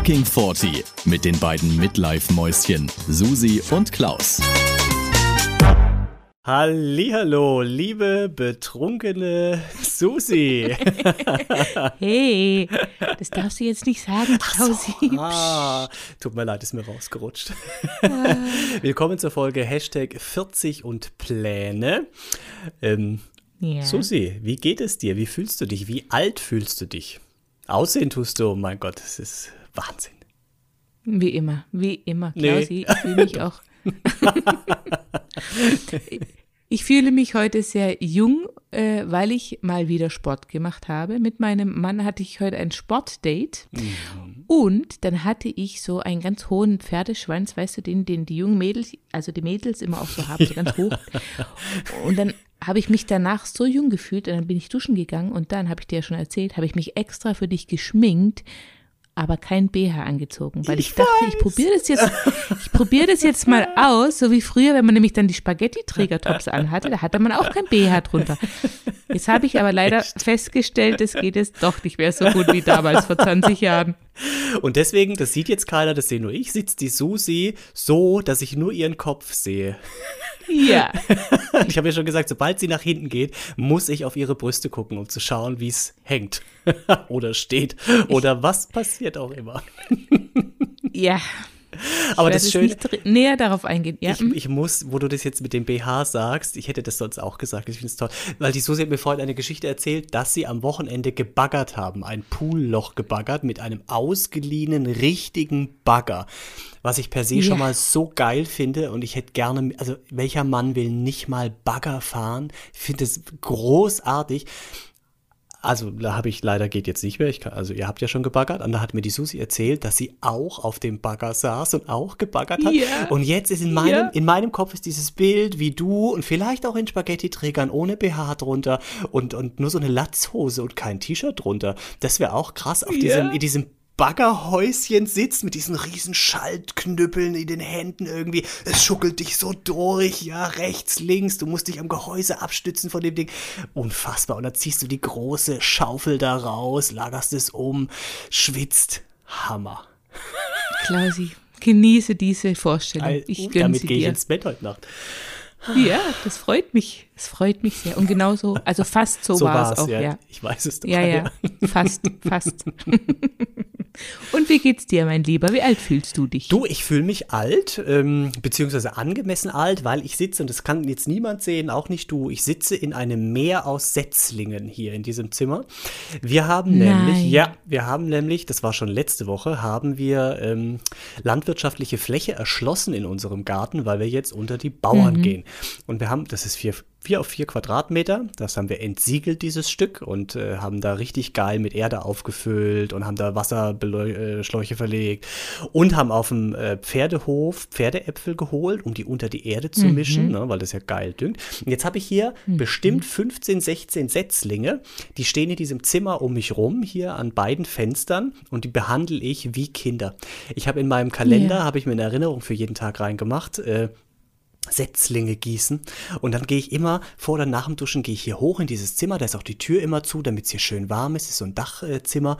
Fucking 40 mit den beiden Midlife-Mäuschen Susi und Klaus. Hallihallo, liebe betrunkene Susi. hey, das darfst du jetzt nicht sagen, Klausi. So, ah, tut mir leid, ist mir rausgerutscht. Ah. Willkommen zur Folge Hashtag 40 und Pläne. Ähm, yeah. Susi, wie geht es dir? Wie fühlst du dich? Wie alt fühlst du dich? Aussehen tust du, oh mein Gott, das ist Wahnsinn. Wie immer, wie immer, Klausi. Nee. Ich fühle mich auch. ich fühle mich heute sehr jung, äh, weil ich mal wieder Sport gemacht habe. Mit meinem Mann hatte ich heute ein Sportdate. Mhm. Und dann hatte ich so einen ganz hohen Pferdeschwanz, weißt du, den, den die jungen Mädels, also die Mädels immer auch so haben, so ganz hoch. Und dann habe ich mich danach so jung gefühlt und dann bin ich duschen gegangen und dann habe ich dir ja schon erzählt, habe ich mich extra für dich geschminkt, aber kein BH angezogen, weil ich, ich dachte, ich probiere das jetzt, ich probiere das jetzt mal aus, so wie früher, wenn man nämlich dann die Spaghetti-Trägertops anhatte, da hatte man auch kein BH drunter. Jetzt habe ich aber leider Echt? festgestellt, es geht es doch nicht mehr so gut wie damals vor 20 Jahren. Und deswegen, das sieht jetzt keiner, das sehe nur ich, sitzt die Susi so, dass ich nur ihren Kopf sehe. Ja. ich habe ja schon gesagt, sobald sie nach hinten geht, muss ich auf ihre Brüste gucken, um zu schauen, wie es hängt oder steht oder was passiert auch immer. ja. Aber das Schöne, nicht näher darauf eingehen. Ja. Ich, ich, muss, wo du das jetzt mit dem BH sagst, ich hätte das sonst auch gesagt, ich finde es toll, weil die Susi hat mir vorhin eine Geschichte erzählt, dass sie am Wochenende gebaggert haben, ein Poolloch gebaggert mit einem ausgeliehenen richtigen Bagger. Was ich per se ja. schon mal so geil finde und ich hätte gerne, also welcher Mann will nicht mal Bagger fahren? Ich finde es großartig also da habe ich leider geht jetzt nicht mehr. Ich kann, also ihr habt ja schon gebaggert. Und da hat mir die Susi erzählt, dass sie auch auf dem Bagger saß und auch gebaggert hat. Yeah. Und jetzt ist in meinem, yeah. in meinem Kopf ist dieses Bild, wie du und vielleicht auch in Spaghetti-Trägern ohne BH drunter und, und nur so eine Latzhose und kein T-Shirt drunter. Das wäre auch krass auf yeah. diesem, in diesem Baggerhäuschen sitzt mit diesen riesen Schaltknüppeln in den Händen irgendwie. Es schuckelt dich so durch, ja, rechts, links. Du musst dich am Gehäuse abstützen von dem Ding. Unfassbar. Und dann ziehst du die große Schaufel da raus, lagerst es um, schwitzt. Hammer. Klausi, genieße diese Vorstellung. Ich gönne Damit gehe ich ins Bett heute Nacht. Ja, das freut mich. Das freut mich sehr. Und genau so, also fast so, so war es auch, ja. ja. Ich weiß es doch. Ja, ja, fast, fast. Und wie geht's dir, mein Lieber? Wie alt fühlst du dich? Du, ich fühle mich alt, ähm, beziehungsweise angemessen alt, weil ich sitze, und das kann jetzt niemand sehen, auch nicht du, ich sitze in einem Meer aus Setzlingen hier in diesem Zimmer. Wir haben Nein. nämlich, ja, wir haben nämlich, das war schon letzte Woche, haben wir ähm, landwirtschaftliche Fläche erschlossen in unserem Garten, weil wir jetzt unter die Bauern mhm. gehen. Und wir haben, das ist vier, vier auf vier Quadratmeter. Das haben wir entsiegelt, dieses Stück, und äh, haben da richtig geil mit Erde aufgefüllt und haben da Wasserschläuche verlegt und haben auf dem äh, Pferdehof Pferdeäpfel geholt, um die unter die Erde zu mhm. mischen, ne, weil das ja geil düngt. Und jetzt habe ich hier mhm. bestimmt 15, 16 Setzlinge, die stehen in diesem Zimmer um mich rum, hier an beiden Fenstern, und die behandle ich wie Kinder. Ich habe in meinem Kalender, yeah. habe ich mir eine Erinnerung für jeden Tag reingemacht, äh, Setzlinge gießen. Und dann gehe ich immer vor oder nach dem Duschen gehe ich hier hoch in dieses Zimmer. Da ist auch die Tür immer zu, damit es hier schön warm ist. Das ist so ein Dachzimmer.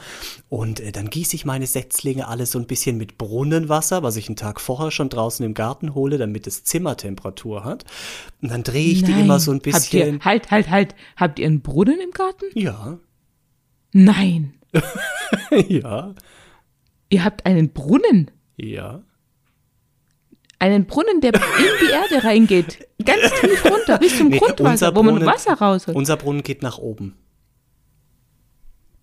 Und äh, dann gieße ich meine Setzlinge alles so ein bisschen mit Brunnenwasser, was ich einen Tag vorher schon draußen im Garten hole, damit es Zimmertemperatur hat. Und dann drehe ich Nein. die immer so ein bisschen. Habt ihr, halt, halt, halt. Habt ihr einen Brunnen im Garten? Ja. Nein. ja. Ihr habt einen Brunnen? Ja. Einen Brunnen, der in die Erde reingeht. Ganz tief runter, bis zum nee, Grundwasser, wo man Wasser rausholt. Unser Brunnen geht nach oben.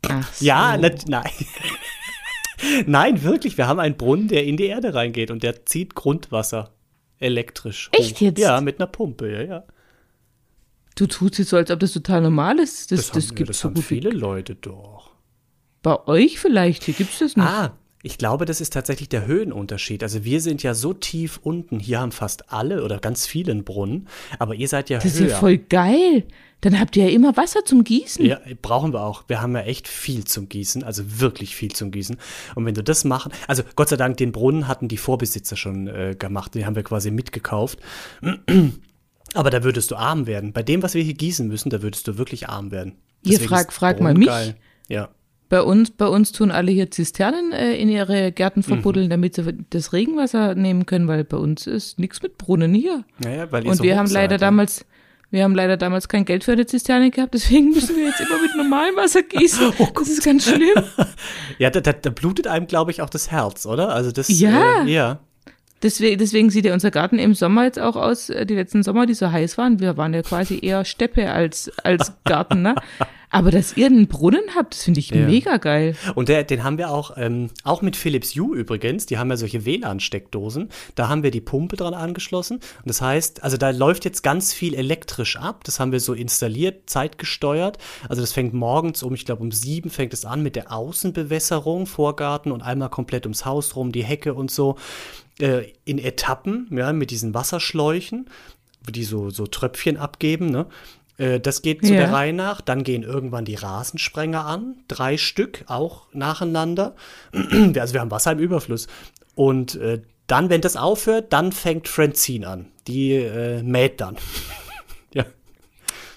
Ach so. Ja, nein. nein, wirklich. Wir haben einen Brunnen, der in die Erde reingeht und der zieht Grundwasser elektrisch. Hoch. Echt jetzt? Ja, mit einer Pumpe, ja, ja. Du tust jetzt so, als ob das total normal ist. Das, das, das gibt es so gut viele Leute doch. Bei euch vielleicht, hier gibt es das nicht. Ah, ich glaube, das ist tatsächlich der Höhenunterschied. Also wir sind ja so tief unten. Hier haben fast alle oder ganz viele einen Brunnen. Aber ihr seid ja das höher. Das ist ja voll geil. Dann habt ihr ja immer Wasser zum Gießen. Ja, brauchen wir auch. Wir haben ja echt viel zum Gießen, also wirklich viel zum Gießen. Und wenn du das machen, also Gott sei Dank, den Brunnen hatten die Vorbesitzer schon äh, gemacht, den haben wir quasi mitgekauft. Aber da würdest du arm werden. Bei dem, was wir hier gießen müssen, da würdest du wirklich arm werden. Deswegen ihr fragt, frag mal mich. Ja. Bei uns, bei uns tun alle hier Zisternen äh, in ihre Gärten verbuddeln, mhm. damit sie das Regenwasser nehmen können, weil bei uns ist nichts mit Brunnen hier. Naja, weil ihr Und so wir haben leider seid, damals, wir haben leider damals kein Geld für eine Zisterne gehabt, deswegen müssen wir jetzt immer mit normalem Wasser gießen. Oh das ist ganz schlimm. Ja, da, da, da blutet einem, glaube ich, auch das Herz, oder? Also das. Ja. Äh, ja. Deswegen, deswegen sieht ja unser Garten im Sommer jetzt auch aus, äh, die letzten Sommer, die so heiß waren. Wir waren ja quasi eher Steppe als, als Garten, ne? Aber dass ihr einen Brunnen habt, das finde ich Ja. mega geil. Und der, den haben wir auch, ähm, auch mit Philips Hue übrigens, die haben ja solche WLAN-Steckdosen, da haben wir die Pumpe dran angeschlossen. Und das heißt, also da läuft jetzt ganz viel elektrisch ab, das haben wir so installiert, zeitgesteuert. Also das fängt morgens um, ich glaube um sieben fängt es an mit der Außenbewässerung, Vorgarten und einmal komplett ums Haus rum, die Hecke und so, äh, in Etappen, ja, mit diesen Wasserschläuchen, die so, so Tröpfchen abgeben, ne? Äh, Das geht zu Ja. der Reihe nach. Dann gehen irgendwann die Rasensprenger an. Drei Stück, auch nacheinander. Also wir haben Wasser im Überfluss. Und äh, dann, wenn das aufhört, dann fängt Francine an. Die äh, mäht dann. ja.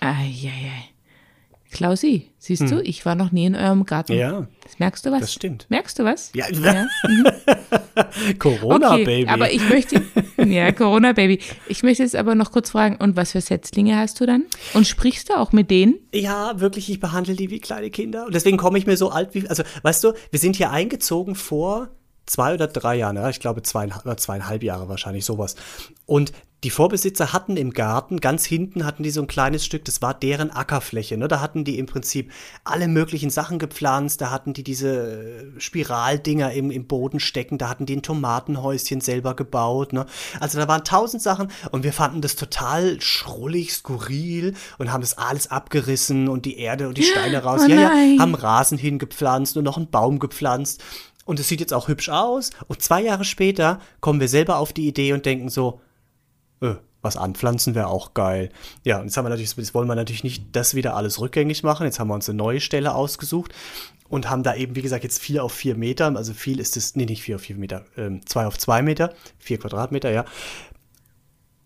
Eieiei. Klausi, siehst du, ich war noch nie in eurem Garten. Hm. Ja, Das merkst du was? das stimmt. Merkst du was? Ja, Ja. Corona, okay, Baby. aber ich möchte, ja, Corona-Baby. Ich möchte jetzt aber noch kurz fragen, und was für Setzlinge hast du dann? Und sprichst du auch mit denen? Ja, wirklich, ich behandle die wie kleine Kinder. Und deswegen komme ich mir so alt wie. Also, weißt du, wir sind hier eingezogen vor zwei oder drei Jahren, ja, ich glaube zweieinhalb, oder zweieinhalb Jahre wahrscheinlich, sowas. Und die Vorbesitzer hatten im Garten, ganz hinten hatten die so ein kleines Stück, das war deren Ackerfläche. Ne? Da hatten die im Prinzip alle möglichen Sachen gepflanzt, da hatten die diese äh, Spiraldinger im, im Boden stecken, da hatten die ein Tomatenhäuschen selber gebaut. Ne? Also da waren tausend Sachen und wir fanden das total schrullig, skurril und haben das alles abgerissen und die Erde und die Steine raus. Oh ja, ja, haben Rasen hingepflanzt und noch einen Baum gepflanzt. Und es sieht jetzt auch hübsch aus. Und zwei Jahre später kommen wir selber auf die Idee und denken so, äh, was anpflanzen wäre auch geil. Ja, und jetzt haben wir natürlich, jetzt wollen wir natürlich nicht das wieder alles rückgängig machen. Jetzt haben wir uns eine neue Stelle ausgesucht und haben da eben, wie gesagt, jetzt vier auf vier Meter. Also viel ist es, nee, nicht vier auf vier Meter, ähm, zwei auf zwei Meter, vier Quadratmeter, ja.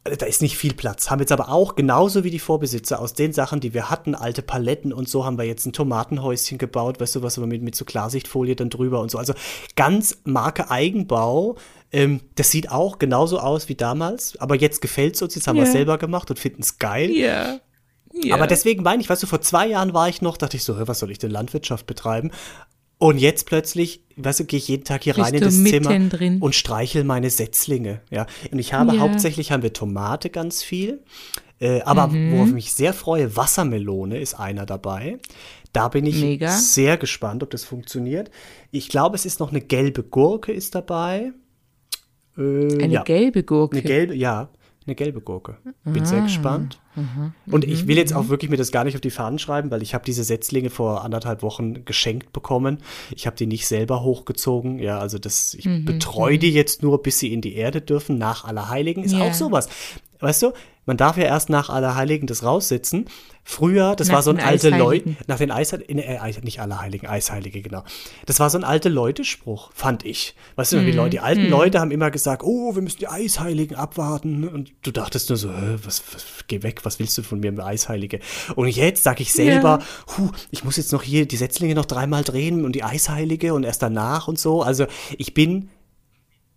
Da ist nicht viel Platz. Haben jetzt aber auch genauso wie die Vorbesitzer aus den Sachen, die wir hatten, alte Paletten und so, haben wir jetzt ein Tomatenhäuschen gebaut, weißt du, was wir mit, mit so Klarsichtfolie dann drüber und so. Also ganz Marke Eigenbau. Ähm, das sieht auch genauso aus wie damals, aber jetzt gefällt es uns, jetzt haben wir Ja. es selber gemacht und finden es geil. Ja. ja. Aber deswegen meine ich, weißt du, vor zwei Jahren war ich noch, dachte ich so, was soll ich denn Landwirtschaft betreiben? Und jetzt plötzlich, weißt du, gehe ich jeden Tag hier Bist rein in das Zimmer mittendrin. und streichel meine Setzlinge. Ja, und ich habe Ja. hauptsächlich haben wir Tomate ganz viel, äh, aber Mhm. worauf ich mich sehr freue, Wassermelone ist einer dabei. Da bin ich Mega. sehr gespannt, ob das funktioniert. Ich glaube, es ist noch eine gelbe Gurke ist dabei. Äh, Eine ja. gelbe Gurke. Eine gelbe, ja, eine gelbe Gurke. Bin Ah, sehr gespannt. Und Mhm, ich will jetzt auch wirklich mir das gar nicht auf die Fahnen schreiben, weil ich habe diese Setzlinge vor anderthalb Wochen geschenkt bekommen. Ich habe die nicht selber hochgezogen. Ja, also das, ich Mhm, betreue die jetzt nur, bis sie in die Erde dürfen, nach Allerheiligen. Ist auch sowas. Weißt du, man darf ja erst nach Allerheiligen das raussitzen. Früher, das Nach war so ein alte Leute, nach den Eisheiligen, äh, nicht Allerheiligen, Eisheilige, genau. Das war so ein alte Leute-Spruch, fand ich. Weißt du, die, Mhm. Leute, die alten Leute haben immer gesagt, oh, wir müssen die Eisheiligen abwarten. Und du dachtest nur so, was, was, geh weg, was willst du von mir, Eisheilige? Und jetzt sage ich selber, huh, ich muss jetzt noch hier die Setzlinge noch dreimal drehen und die Eisheilige und erst danach und so. Also ich bin,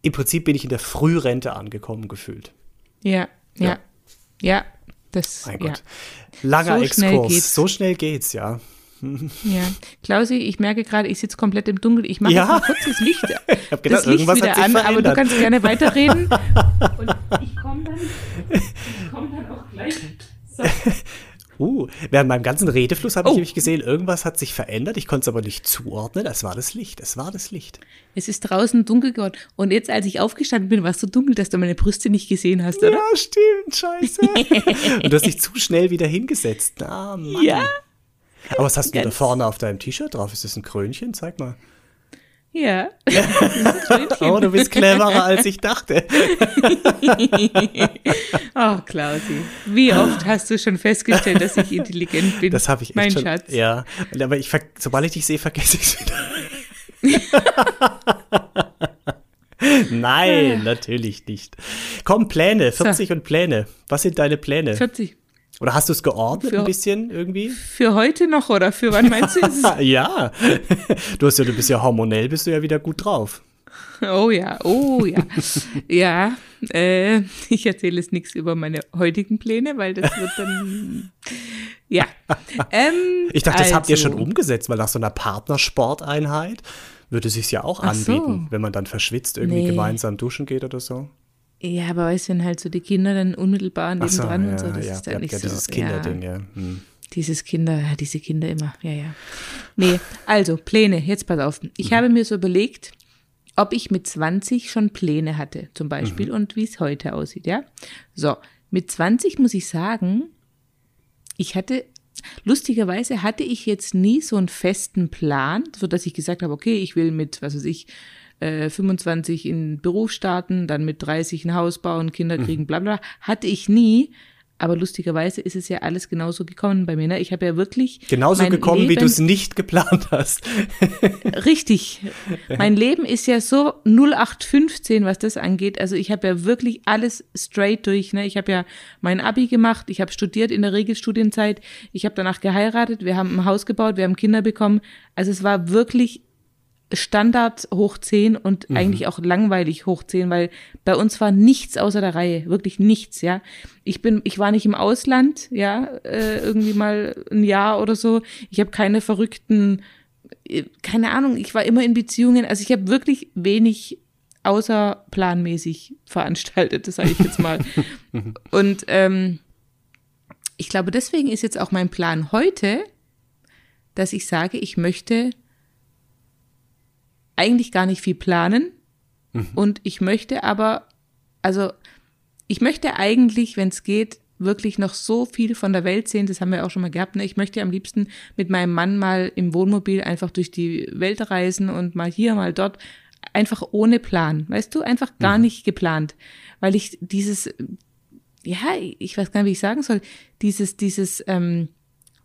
im Prinzip bin ich in der Frührente angekommen gefühlt. Ja, ja, Ja. Ja. Das, Mein ja. Gott. Langer So schnell Exkurs. geht's. So schnell geht's, ja. Ja, Klausi, ich merke gerade, ich sitze komplett im Dunkeln. Ich mache Ja. jetzt mal kurz das Licht, hab gedacht, das Licht wieder an, aber du verändert. kannst gerne weiterreden. Und ich komme dann, ich komm dann auch gleich. So. Uh, während meinem ganzen Redefluss habe ich Oh. nämlich gesehen, irgendwas hat sich verändert. Ich konnte es aber nicht zuordnen. Es war das Licht. Es war das Licht. Es ist draußen dunkel geworden. Und jetzt, als ich aufgestanden bin, war es so dunkel, dass du meine Brüste nicht gesehen hast, oder? Ja, stimmt. Scheiße. Und du hast dich zu schnell wieder hingesetzt. Ah, Mann. Ja. Aber was hast du da vorne auf deinem T-Shirt drauf? Ist das ein Krönchen? Zeig mal. Ja. Oh, du bist cleverer, als ich dachte. Oh, Klausi, wie oft hast du schon festgestellt, dass ich intelligent bin? Das habe ich echt Mein schon. Schatz. Ja, aber ich, sobald ich dich sehe, vergesse ich es wieder. Nein, natürlich nicht. Komm, Pläne, 40 und Pläne. Was sind deine Pläne? 40. Oder hast du es geordnet für, ein bisschen irgendwie? Für heute noch oder für wann meinst du es? ja. Du hast ja, du bist ja hormonell, bist du ja wieder gut drauf. Oh ja, oh ja. ja, äh, ich erzähle jetzt nichts über meine heutigen Pläne, weil das wird dann. ja. Ähm, ich dachte, das habt ihr schon also umgesetzt, weil nach so einer Partnersporteinheit würde es sich ja auch anbieten, so. wenn man dann verschwitzt irgendwie nee. gemeinsam duschen geht oder so. Ja, aber weißt du, wenn halt so die Kinder dann unmittelbar neben so, dran ja, und so, das ja, ist dann ja, nicht ja, so. Dieses Kinderding, ja. Hm. Dieses Kinder, diese Kinder immer, ja, ja. Nee, also Pläne, jetzt pass auf. Ich mhm. habe mir so überlegt, ob ich mit 20 schon Pläne hatte, zum Beispiel, mhm. und wie es heute aussieht, ja. So, mit 20 muss ich sagen, ich hatte, lustigerweise hatte ich jetzt nie so einen festen Plan, so dass ich gesagt habe, okay, ich will mit, was weiß ich, 25 äh, in Beruf starten, dann mit 30 ein Haus bauen, Kinder mhm. kriegen, bla bla. Hatte ich nie. Aber lustigerweise ist es ja alles genauso gekommen bei mir. Ne? Ich habe ja wirklich. Genauso gekommen, Leben, wie du es nicht geplant hast. richtig. Mein Leben ist ja so 0815, was das angeht. Also ich habe ja wirklich alles straight durch. Ne? Ich habe ja mein Abi gemacht, ich habe studiert in der Regelstudienzeit, ich habe danach geheiratet, wir haben ein Haus gebaut, wir haben Kinder bekommen. Also es war wirklich Standard hoch 10 und mhm. eigentlich auch langweilig hoch 10, weil bei uns war nichts außer der Reihe, wirklich nichts, ja. Ich bin, ich war nicht im Ausland, ja, äh, irgendwie mal ein Jahr oder so. Ich habe keine verrückten, äh, keine Ahnung, ich war immer in Beziehungen, also ich habe wirklich wenig außerplanmäßig veranstaltet, das sage ich jetzt mal. und ähm, ich glaube, deswegen ist jetzt auch mein Plan heute, dass ich sage, ich möchte eigentlich gar nicht viel planen. Mhm. Und ich möchte aber, also ich möchte eigentlich, wenn es geht, wirklich noch so viel von der Welt sehen. Das haben wir auch schon mal gehabt. Ne? Ich möchte am liebsten mit meinem Mann mal im Wohnmobil einfach durch die Welt reisen und mal hier, mal dort. Einfach ohne Plan. Weißt du, einfach gar mhm. nicht geplant. Weil ich dieses, ja, ich weiß gar nicht, wie ich sagen soll, dieses, dieses, ähm,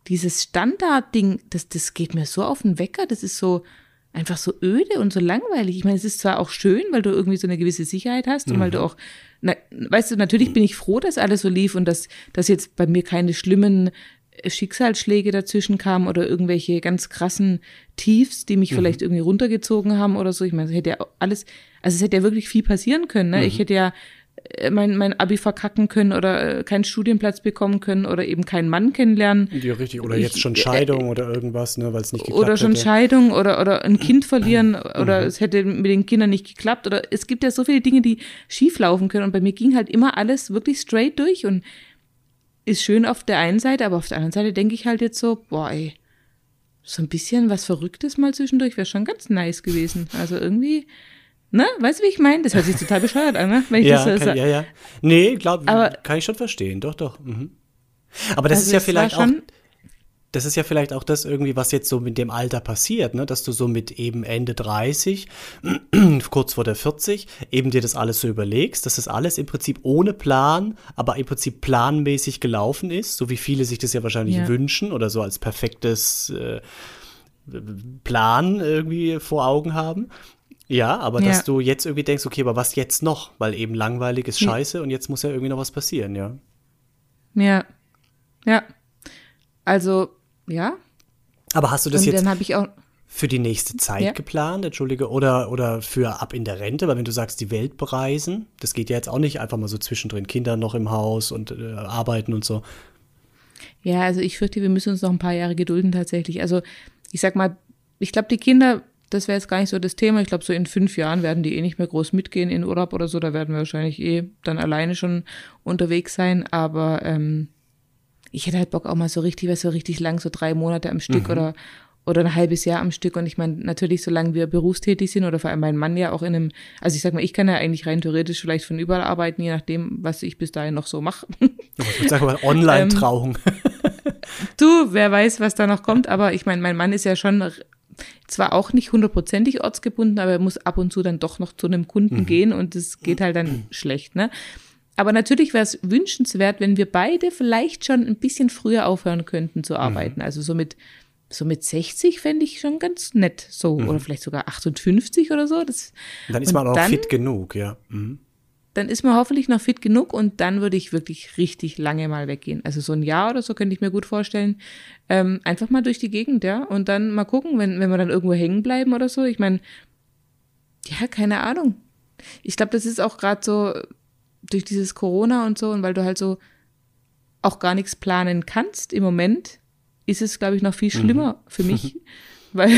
dieses Standardding, das, das geht mir so auf den Wecker. Das ist so, einfach so öde und so langweilig. Ich meine, es ist zwar auch schön, weil du irgendwie so eine gewisse Sicherheit hast und mhm. weil du auch, na, weißt du, natürlich bin ich froh, dass alles so lief und dass, dass jetzt bei mir keine schlimmen Schicksalsschläge dazwischen kamen oder irgendwelche ganz krassen Tiefs, die mich mhm. vielleicht irgendwie runtergezogen haben oder so. Ich meine, es hätte ja alles, also es hätte ja wirklich viel passieren können. Ne? Mhm. Ich hätte ja mein, mein Abi verkacken können oder äh, keinen Studienplatz bekommen können oder eben keinen Mann kennenlernen. Ja, richtig. Oder jetzt schon Scheidung äh, oder irgendwas, ne, weil es nicht geklappt Oder schon hätte. Scheidung oder, oder ein Kind verlieren oder mhm. es hätte mit den Kindern nicht geklappt oder es gibt ja so viele Dinge, die schief laufen können und bei mir ging halt immer alles wirklich straight durch und ist schön auf der einen Seite, aber auf der anderen Seite denke ich halt jetzt so, boah, ey, so ein bisschen was Verrücktes mal zwischendurch wäre schon ganz nice gewesen. Also irgendwie Ne? Weißt du, wie ich meine? Das hört sich total bescheuert an, ne? Wenn ich ja, das so kann, ja, ja. Nee, glaub, aber, kann ich schon verstehen. Doch, doch. Mhm. Aber das also ist ja vielleicht auch, das ist ja vielleicht auch das irgendwie, was jetzt so mit dem Alter passiert, ne? Dass du so mit eben Ende 30, kurz vor der 40, eben dir das alles so überlegst, dass das alles im Prinzip ohne Plan, aber im Prinzip planmäßig gelaufen ist, so wie viele sich das ja wahrscheinlich ja. wünschen oder so als perfektes äh, Plan irgendwie vor Augen haben. Ja, aber ja. dass du jetzt irgendwie denkst, okay, aber was jetzt noch? Weil eben langweilig ist scheiße ja. und jetzt muss ja irgendwie noch was passieren, ja. Ja. Ja. Also, ja. Aber hast du das und jetzt dann ich auch für die nächste Zeit ja. geplant, entschuldige, oder, oder für ab in der Rente? Weil wenn du sagst, die Welt bereisen, das geht ja jetzt auch nicht einfach mal so zwischendrin, Kinder noch im Haus und äh, arbeiten und so. Ja, also ich fürchte, wir müssen uns noch ein paar Jahre gedulden tatsächlich. Also ich sag mal, ich glaube, die Kinder das wäre jetzt gar nicht so das Thema. Ich glaube, so in fünf Jahren werden die eh nicht mehr groß mitgehen in Urlaub oder so. Da werden wir wahrscheinlich eh dann alleine schon unterwegs sein. Aber ähm, ich hätte halt Bock auch mal so richtig, was so richtig lang, so drei Monate am Stück mhm. oder oder ein halbes Jahr am Stück. Und ich meine, natürlich, solange wir berufstätig sind oder vor allem mein Mann ja auch in einem, also ich sag mal, ich kann ja eigentlich rein theoretisch vielleicht von überall arbeiten, je nachdem, was ich bis dahin noch so mache. Ich würde sagen, Online-Trauung. Ähm, du, wer weiß, was da noch kommt, aber ich meine, mein Mann ist ja schon zwar auch nicht hundertprozentig ortsgebunden, aber er muss ab und zu dann doch noch zu einem Kunden mhm. gehen und es geht halt dann schlecht, ne? Aber natürlich wäre es wünschenswert, wenn wir beide vielleicht schon ein bisschen früher aufhören könnten zu arbeiten. Mhm. Also so mit, so mit 60 fände ich schon ganz nett. So, mhm. oder vielleicht sogar 58 oder so. Das, dann ist man auch dann, fit genug, ja. Mhm. Dann ist man hoffentlich noch fit genug und dann würde ich wirklich richtig lange mal weggehen. Also so ein Jahr oder so könnte ich mir gut vorstellen. Ähm, einfach mal durch die Gegend, ja. Und dann mal gucken, wenn, wenn wir dann irgendwo hängen bleiben oder so. Ich meine, ja, keine Ahnung. Ich glaube, das ist auch gerade so durch dieses Corona und so und weil du halt so auch gar nichts planen kannst im Moment, ist es, glaube ich, noch viel mhm. schlimmer mhm. für mich, weil,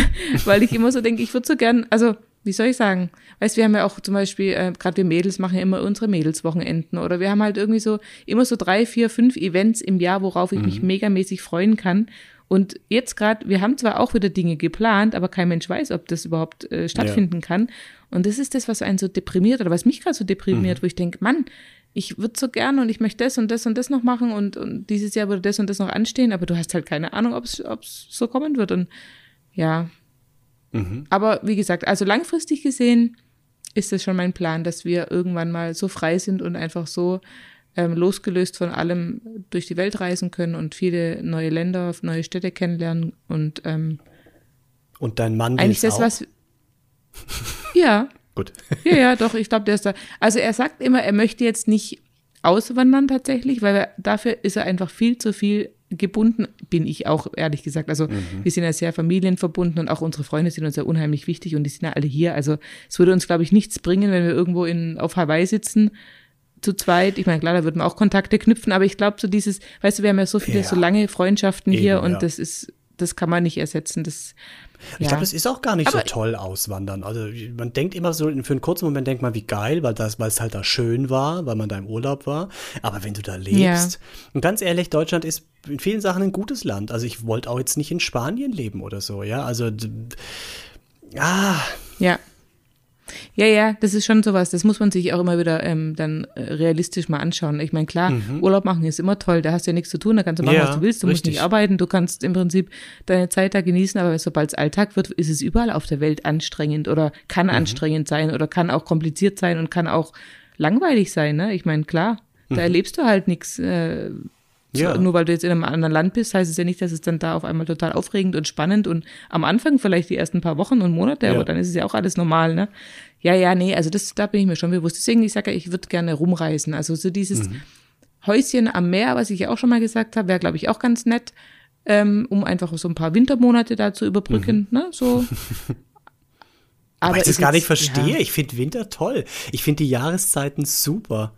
weil ich immer so denke, ich würde so gern, also wie soll ich sagen? Weißt, wir haben ja auch zum Beispiel, äh, gerade wir Mädels machen ja immer unsere Mädelswochenenden oder wir haben halt irgendwie so immer so drei, vier, fünf Events im Jahr, worauf ich mhm. mich megamäßig freuen kann. Und jetzt gerade, wir haben zwar auch wieder Dinge geplant, aber kein Mensch weiß, ob das überhaupt äh, stattfinden ja. kann. Und das ist das, was einen so deprimiert oder was mich gerade so deprimiert, mhm. wo ich denke, Mann, ich würde so gerne und ich möchte das und das und das noch machen und, und dieses Jahr würde das und das noch anstehen, aber du hast halt keine Ahnung, ob es so kommen wird. Und ja. Mhm. Aber wie gesagt, also langfristig gesehen ist es schon mein Plan, dass wir irgendwann mal so frei sind und einfach so ähm, losgelöst von allem durch die Welt reisen können und viele neue Länder, neue Städte kennenlernen und ähm, und dein Mann eigentlich das auch? was ja Gut. Ja, ja, doch, ich glaube, der ist da. Also er sagt immer, er möchte jetzt nicht auswandern tatsächlich, weil er, dafür ist er einfach viel zu viel gebunden, bin ich auch, ehrlich gesagt. Also mhm. wir sind ja sehr familienverbunden und auch unsere Freunde sind uns ja unheimlich wichtig und die sind ja alle hier. Also es würde uns, glaube ich, nichts bringen, wenn wir irgendwo in, auf Hawaii sitzen zu zweit. Ich meine, klar, da würden wir auch Kontakte knüpfen, aber ich glaube, so dieses, weißt du, wir haben ja so viele, ja. so lange Freundschaften Eben, hier und ja. das ist, das kann man nicht ersetzen. Das, ich ja. glaube, das ist auch gar nicht aber so toll auswandern. Also man denkt immer so, für einen kurzen Moment denkt man, wie geil, weil das, weil es halt da schön war, weil man da im Urlaub war. Aber wenn du da lebst, ja. und ganz ehrlich, Deutschland ist in vielen Sachen ein gutes Land. Also ich wollte auch jetzt nicht in Spanien leben oder so, ja. Also ah. Ja. Ja, ja, das ist schon sowas. Das muss man sich auch immer wieder ähm, dann äh, realistisch mal anschauen. Ich meine, klar, mhm. Urlaub machen ist immer toll. Da hast du ja nichts zu tun. Da kannst du machen, ja, was du willst. Du richtig. musst nicht arbeiten. Du kannst im Prinzip deine Zeit da genießen. Aber sobald es Alltag wird, ist es überall auf der Welt anstrengend oder kann mhm. anstrengend sein oder kann auch kompliziert sein und kann auch langweilig sein. Ne? Ich meine, klar, da mhm. erlebst du halt nichts. Äh, ja. Nur weil du jetzt in einem anderen Land bist, heißt es ja nicht, dass es dann da auf einmal total aufregend und spannend und am Anfang vielleicht die ersten paar Wochen und Monate, ja. aber dann ist es ja auch alles normal, ne? Ja, ja, nee, also das, da bin ich mir schon bewusst. Deswegen, ich sage ja, ich würde gerne rumreisen. Also so dieses mhm. Häuschen am Meer, was ich ja auch schon mal gesagt habe, wäre, glaube ich, auch ganz nett, ähm, um einfach so ein paar Wintermonate da zu überbrücken, mhm. ne? So. Aber ich das gar nicht verstehe. Ja. Ich finde Winter toll. Ich finde die Jahreszeiten super.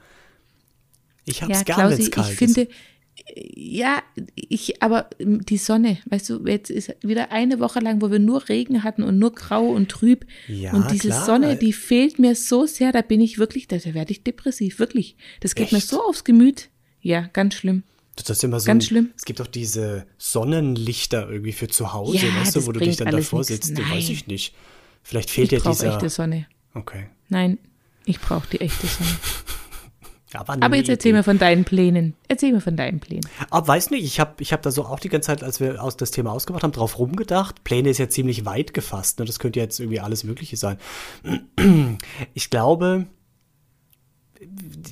Ich habe es ja, gar nicht kalt. Ich finde, ja, ich, aber die Sonne, weißt du, jetzt ist wieder eine Woche lang, wo wir nur Regen hatten und nur grau und trüb. Ja, und diese klar. Sonne, die fehlt mir so sehr, da bin ich wirklich, da werde ich depressiv, wirklich. Das geht Echt? mir so aufs Gemüt. Ja, ganz schlimm. Das ist immer so. Ganz schlimm. Es gibt auch diese Sonnenlichter irgendwie für zu Hause, ja, weißt du, wo du dich dann davor sitzt. Nein. Weiß ich nicht. Vielleicht fehlt ich dir dieser. echte Sonne. Okay. Nein, ich brauche die echte Sonne. Aber, Aber jetzt erzähl Idee. mir von deinen Plänen. Erzähl mir von deinen Plänen. Aber weiß nicht, ich habe ich hab da so auch die ganze Zeit, als wir aus das Thema ausgemacht haben, drauf rumgedacht. Pläne ist ja ziemlich weit gefasst. Ne? Das könnte jetzt irgendwie alles Mögliche sein. Ich glaube,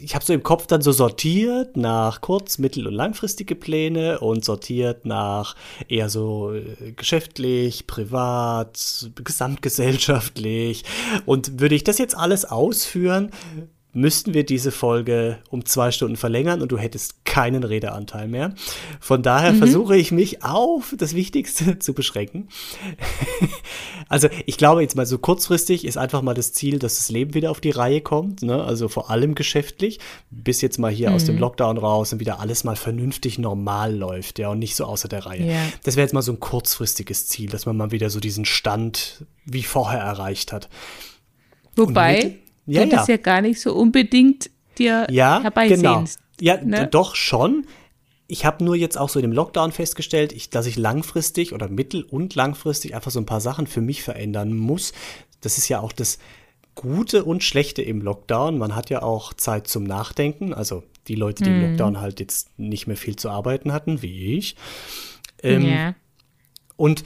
ich habe so im Kopf dann so sortiert nach kurz-, mittel- und langfristige Pläne und sortiert nach eher so äh, geschäftlich, privat, gesamtgesellschaftlich. Und würde ich das jetzt alles ausführen, müssten wir diese Folge um zwei Stunden verlängern und du hättest keinen Redeanteil mehr. Von daher mhm. versuche ich mich auf das Wichtigste zu beschränken. also ich glaube jetzt mal so kurzfristig ist einfach mal das Ziel, dass das Leben wieder auf die Reihe kommt, ne? also vor allem geschäftlich, bis jetzt mal hier mhm. aus dem mhm. Lockdown raus und wieder alles mal vernünftig normal läuft, ja, und nicht so außer der Reihe. Yeah. Das wäre jetzt mal so ein kurzfristiges Ziel, dass man mal wieder so diesen Stand wie vorher erreicht hat. Wobei, ja, du ja. das ja gar nicht so unbedingt dir ja, herbeisehnst. Genau. Ja, ne? doch schon. Ich habe nur jetzt auch so in dem Lockdown festgestellt, ich, dass ich langfristig oder mittel- und langfristig einfach so ein paar Sachen für mich verändern muss. Das ist ja auch das Gute und Schlechte im Lockdown. Man hat ja auch Zeit zum Nachdenken. Also die Leute, die mhm. im Lockdown halt jetzt nicht mehr viel zu arbeiten hatten, wie ich. Ähm, ja. Und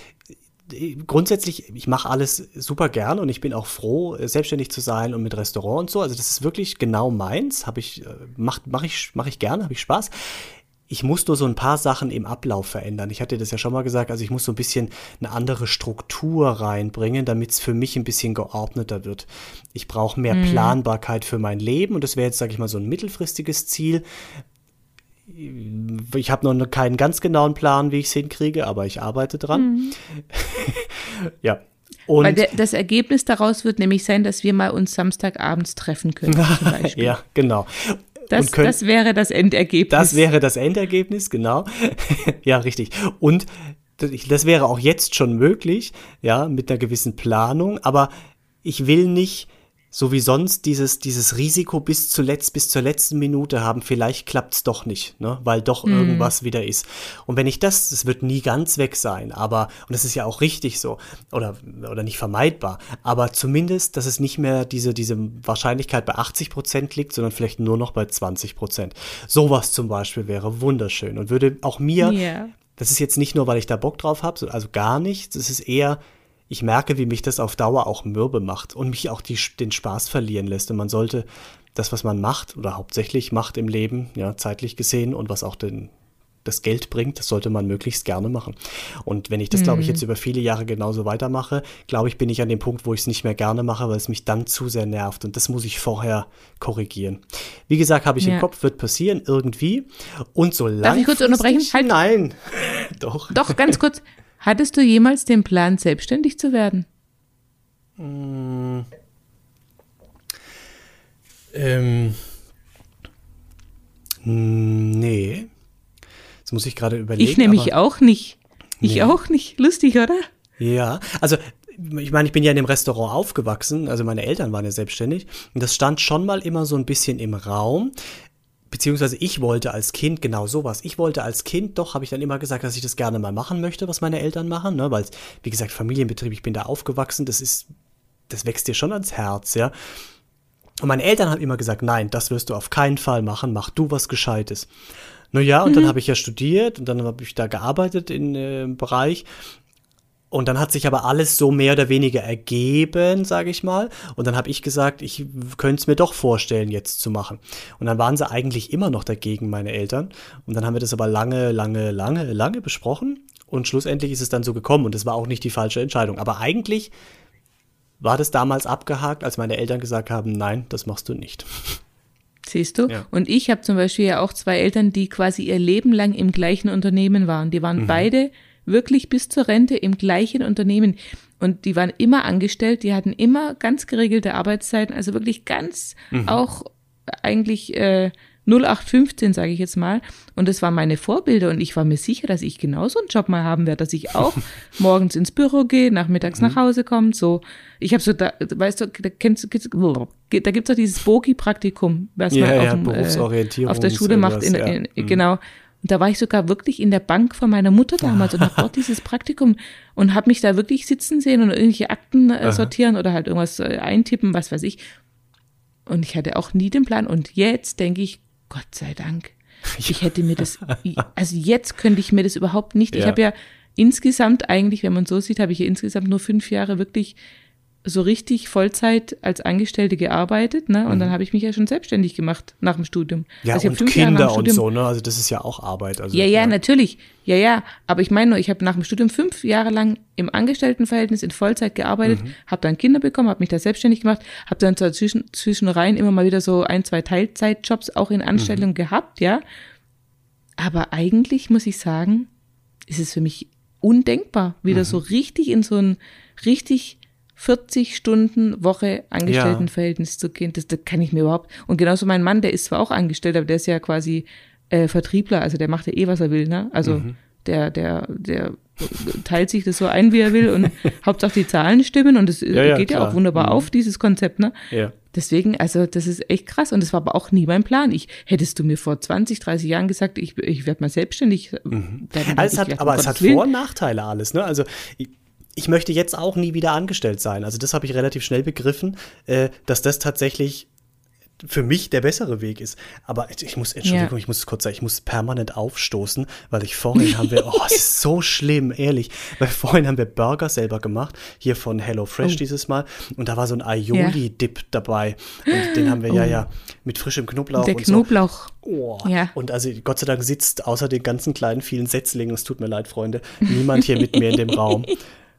grundsätzlich, ich mache alles super gern und ich bin auch froh, selbstständig zu sein und mit Restaurant und so. Also das ist wirklich genau meins. Habe ich, äh, mach, mach ich, mach ich gerne, habe ich Spaß. ich muss nur so ein paar Sachen im Ablauf verändern. Ich hatte das ja schon mal gesagt, also ich muss so ein bisschen eine andere Struktur reinbringen, damit es für mich ein bisschen geordneter wird. Ich brauche mehr mhm. Planbarkeit für mein Leben und das wäre jetzt, sage ich mal, so ein mittelfristiges Ziel. Ich habe noch keinen ganz genauen Plan, wie ich es hinkriege, aber ich arbeite dran. Mhm. ja. Und Weil der, das Ergebnis daraus wird nämlich sein, dass wir mal uns Samstagabends treffen können. Ja, genau. Das, können, das wäre das Endergebnis. Das wäre das Endergebnis, genau. ja, richtig. Und das wäre auch jetzt schon möglich, ja, mit einer gewissen Planung, aber ich will nicht so wie sonst dieses, dieses Risiko bis zuletzt, bis zur letzten Minute haben, vielleicht klappt es doch nicht, ne? weil doch mm. irgendwas wieder ist. Und wenn ich das, das wird nie ganz weg sein, aber, und das ist ja auch richtig so, oder, oder nicht vermeidbar, aber zumindest, dass es nicht mehr diese, diese Wahrscheinlichkeit bei 80 Prozent liegt, sondern vielleicht nur noch bei 20 Prozent. Sowas zum Beispiel wäre wunderschön und würde auch mir, yeah. das ist jetzt nicht nur, weil ich da Bock drauf habe, also gar nichts, es ist eher, ich merke, wie mich das auf Dauer auch mürbe macht und mich auch die, den Spaß verlieren lässt. Und man sollte das, was man macht oder hauptsächlich macht im Leben, ja, zeitlich gesehen und was auch den, das Geld bringt, das sollte man möglichst gerne machen. Und wenn ich das, glaube ich, jetzt mhm. über viele Jahre genauso weitermache, glaube ich, bin ich an dem Punkt, wo ich es nicht mehr gerne mache, weil es mich dann zu sehr nervt. Und das muss ich vorher korrigieren. Wie gesagt, habe ich ja. im Kopf, wird passieren irgendwie. Und so. Darf ich kurz unterbrechen? Halt. Nein. Doch. Doch, ganz kurz. Hattest du jemals den Plan, selbstständig zu werden? Mm. Ähm. Nee. Jetzt muss ich gerade überlegen. Ich nämlich auch nicht. Ich nee. auch nicht. Lustig, oder? Ja, also ich meine, ich bin ja in dem Restaurant aufgewachsen, also meine Eltern waren ja selbstständig und das stand schon mal immer so ein bisschen im Raum beziehungsweise ich wollte als Kind genau sowas. Ich wollte als Kind, doch habe ich dann immer gesagt, dass ich das gerne mal machen möchte, was meine Eltern machen, ne? weil, wie gesagt, Familienbetrieb, ich bin da aufgewachsen, das ist, das wächst dir schon ans Herz, ja. Und meine Eltern haben immer gesagt, nein, das wirst du auf keinen Fall machen, mach du was Gescheites. Naja, und mhm. dann habe ich ja studiert und dann habe ich da gearbeitet in äh, im Bereich und dann hat sich aber alles so mehr oder weniger ergeben, sage ich mal. Und dann habe ich gesagt, ich könnte es mir doch vorstellen, jetzt zu machen. Und dann waren sie eigentlich immer noch dagegen, meine Eltern. Und dann haben wir das aber lange, lange, lange, lange besprochen. Und schlussendlich ist es dann so gekommen. Und es war auch nicht die falsche Entscheidung. Aber eigentlich war das damals abgehakt, als meine Eltern gesagt haben, nein, das machst du nicht. Siehst du? Ja. Und ich habe zum Beispiel ja auch zwei Eltern, die quasi ihr Leben lang im gleichen Unternehmen waren. Die waren mhm. beide wirklich bis zur Rente im gleichen Unternehmen. Und die waren immer angestellt, die hatten immer ganz geregelte Arbeitszeiten, also wirklich ganz mhm. auch eigentlich äh, 0815, sage ich jetzt mal. Und das waren meine Vorbilder und ich war mir sicher, dass ich genauso einen Job mal haben werde, dass ich auch morgens ins Büro gehe, nachmittags mhm. nach Hause komme. So, ich habe so, da, weißt du, da kennst du, da gibt's doch dieses Bogi-Praktikum, was ja, man ja, auf, dem, äh, auf der Schule macht. In, in, ja. Genau. Und da war ich sogar wirklich in der Bank von meiner Mutter damals und habe dort dieses Praktikum und habe mich da wirklich sitzen sehen und irgendwelche Akten äh, sortieren oder halt irgendwas äh, eintippen, was weiß ich. Und ich hatte auch nie den Plan. Und jetzt denke ich, Gott sei Dank, ich hätte mir das, also jetzt könnte ich mir das überhaupt nicht. Ja. Ich habe ja insgesamt eigentlich, wenn man so sieht, habe ich ja insgesamt nur fünf Jahre wirklich so richtig Vollzeit als Angestellte gearbeitet, ne? Und mhm. dann habe ich mich ja schon selbstständig gemacht nach dem Studium. Ja, also und Kinder und so, ne? Also das ist ja auch Arbeit. Also, ja, ja, ja, natürlich. Ja, ja. Aber ich meine nur, ich habe nach dem Studium fünf Jahre lang im Angestelltenverhältnis in Vollzeit gearbeitet, mhm. habe dann Kinder bekommen, habe mich da selbstständig gemacht, habe dann zwischen, zwischen rein immer mal wieder so ein, zwei Teilzeitjobs auch in Anstellung mhm. gehabt, ja. Aber eigentlich muss ich sagen, ist es für mich undenkbar, wieder mhm. so richtig in so ein richtig 40 Stunden Woche Angestelltenverhältnis ja. zu gehen. Das, das kann ich mir überhaupt. Und genauso mein Mann, der ist zwar auch angestellt, aber der ist ja quasi äh, Vertriebler, also der macht ja eh, was er will, ne? Also mhm. der, der, der teilt sich das so ein, wie er will und Hauptsache die Zahlen stimmen und das ja, ja, geht klar. ja auch wunderbar mhm. auf, dieses Konzept, ne? Ja. Deswegen, also das ist echt krass und das war aber auch nie mein Plan. Ich hättest du mir vor 20, 30 Jahren gesagt, ich, ich werde mal selbstständig. Mhm. Also es hat, aber es hat Vor- und Nachteile alles, ne? Also ich, ich möchte jetzt auch nie wieder angestellt sein. Also das habe ich relativ schnell begriffen, äh, dass das tatsächlich für mich der bessere Weg ist. Aber ich muss, Entschuldigung, ja. ich muss kurz sagen, ich muss permanent aufstoßen, weil ich vorhin haben wir, oh, es ist so schlimm, ehrlich, weil vorhin haben wir Burger selber gemacht, hier von Hello Fresh oh. dieses Mal, und da war so ein Aioli-Dip ja. dabei. Und den haben wir oh. ja, ja, mit frischem Knoblauch. Der Knoblauch. So. Oh. Ja. Und also Gott sei Dank sitzt außer den ganzen kleinen vielen Setzlingen, es tut mir leid, Freunde, niemand hier mit mir in dem Raum.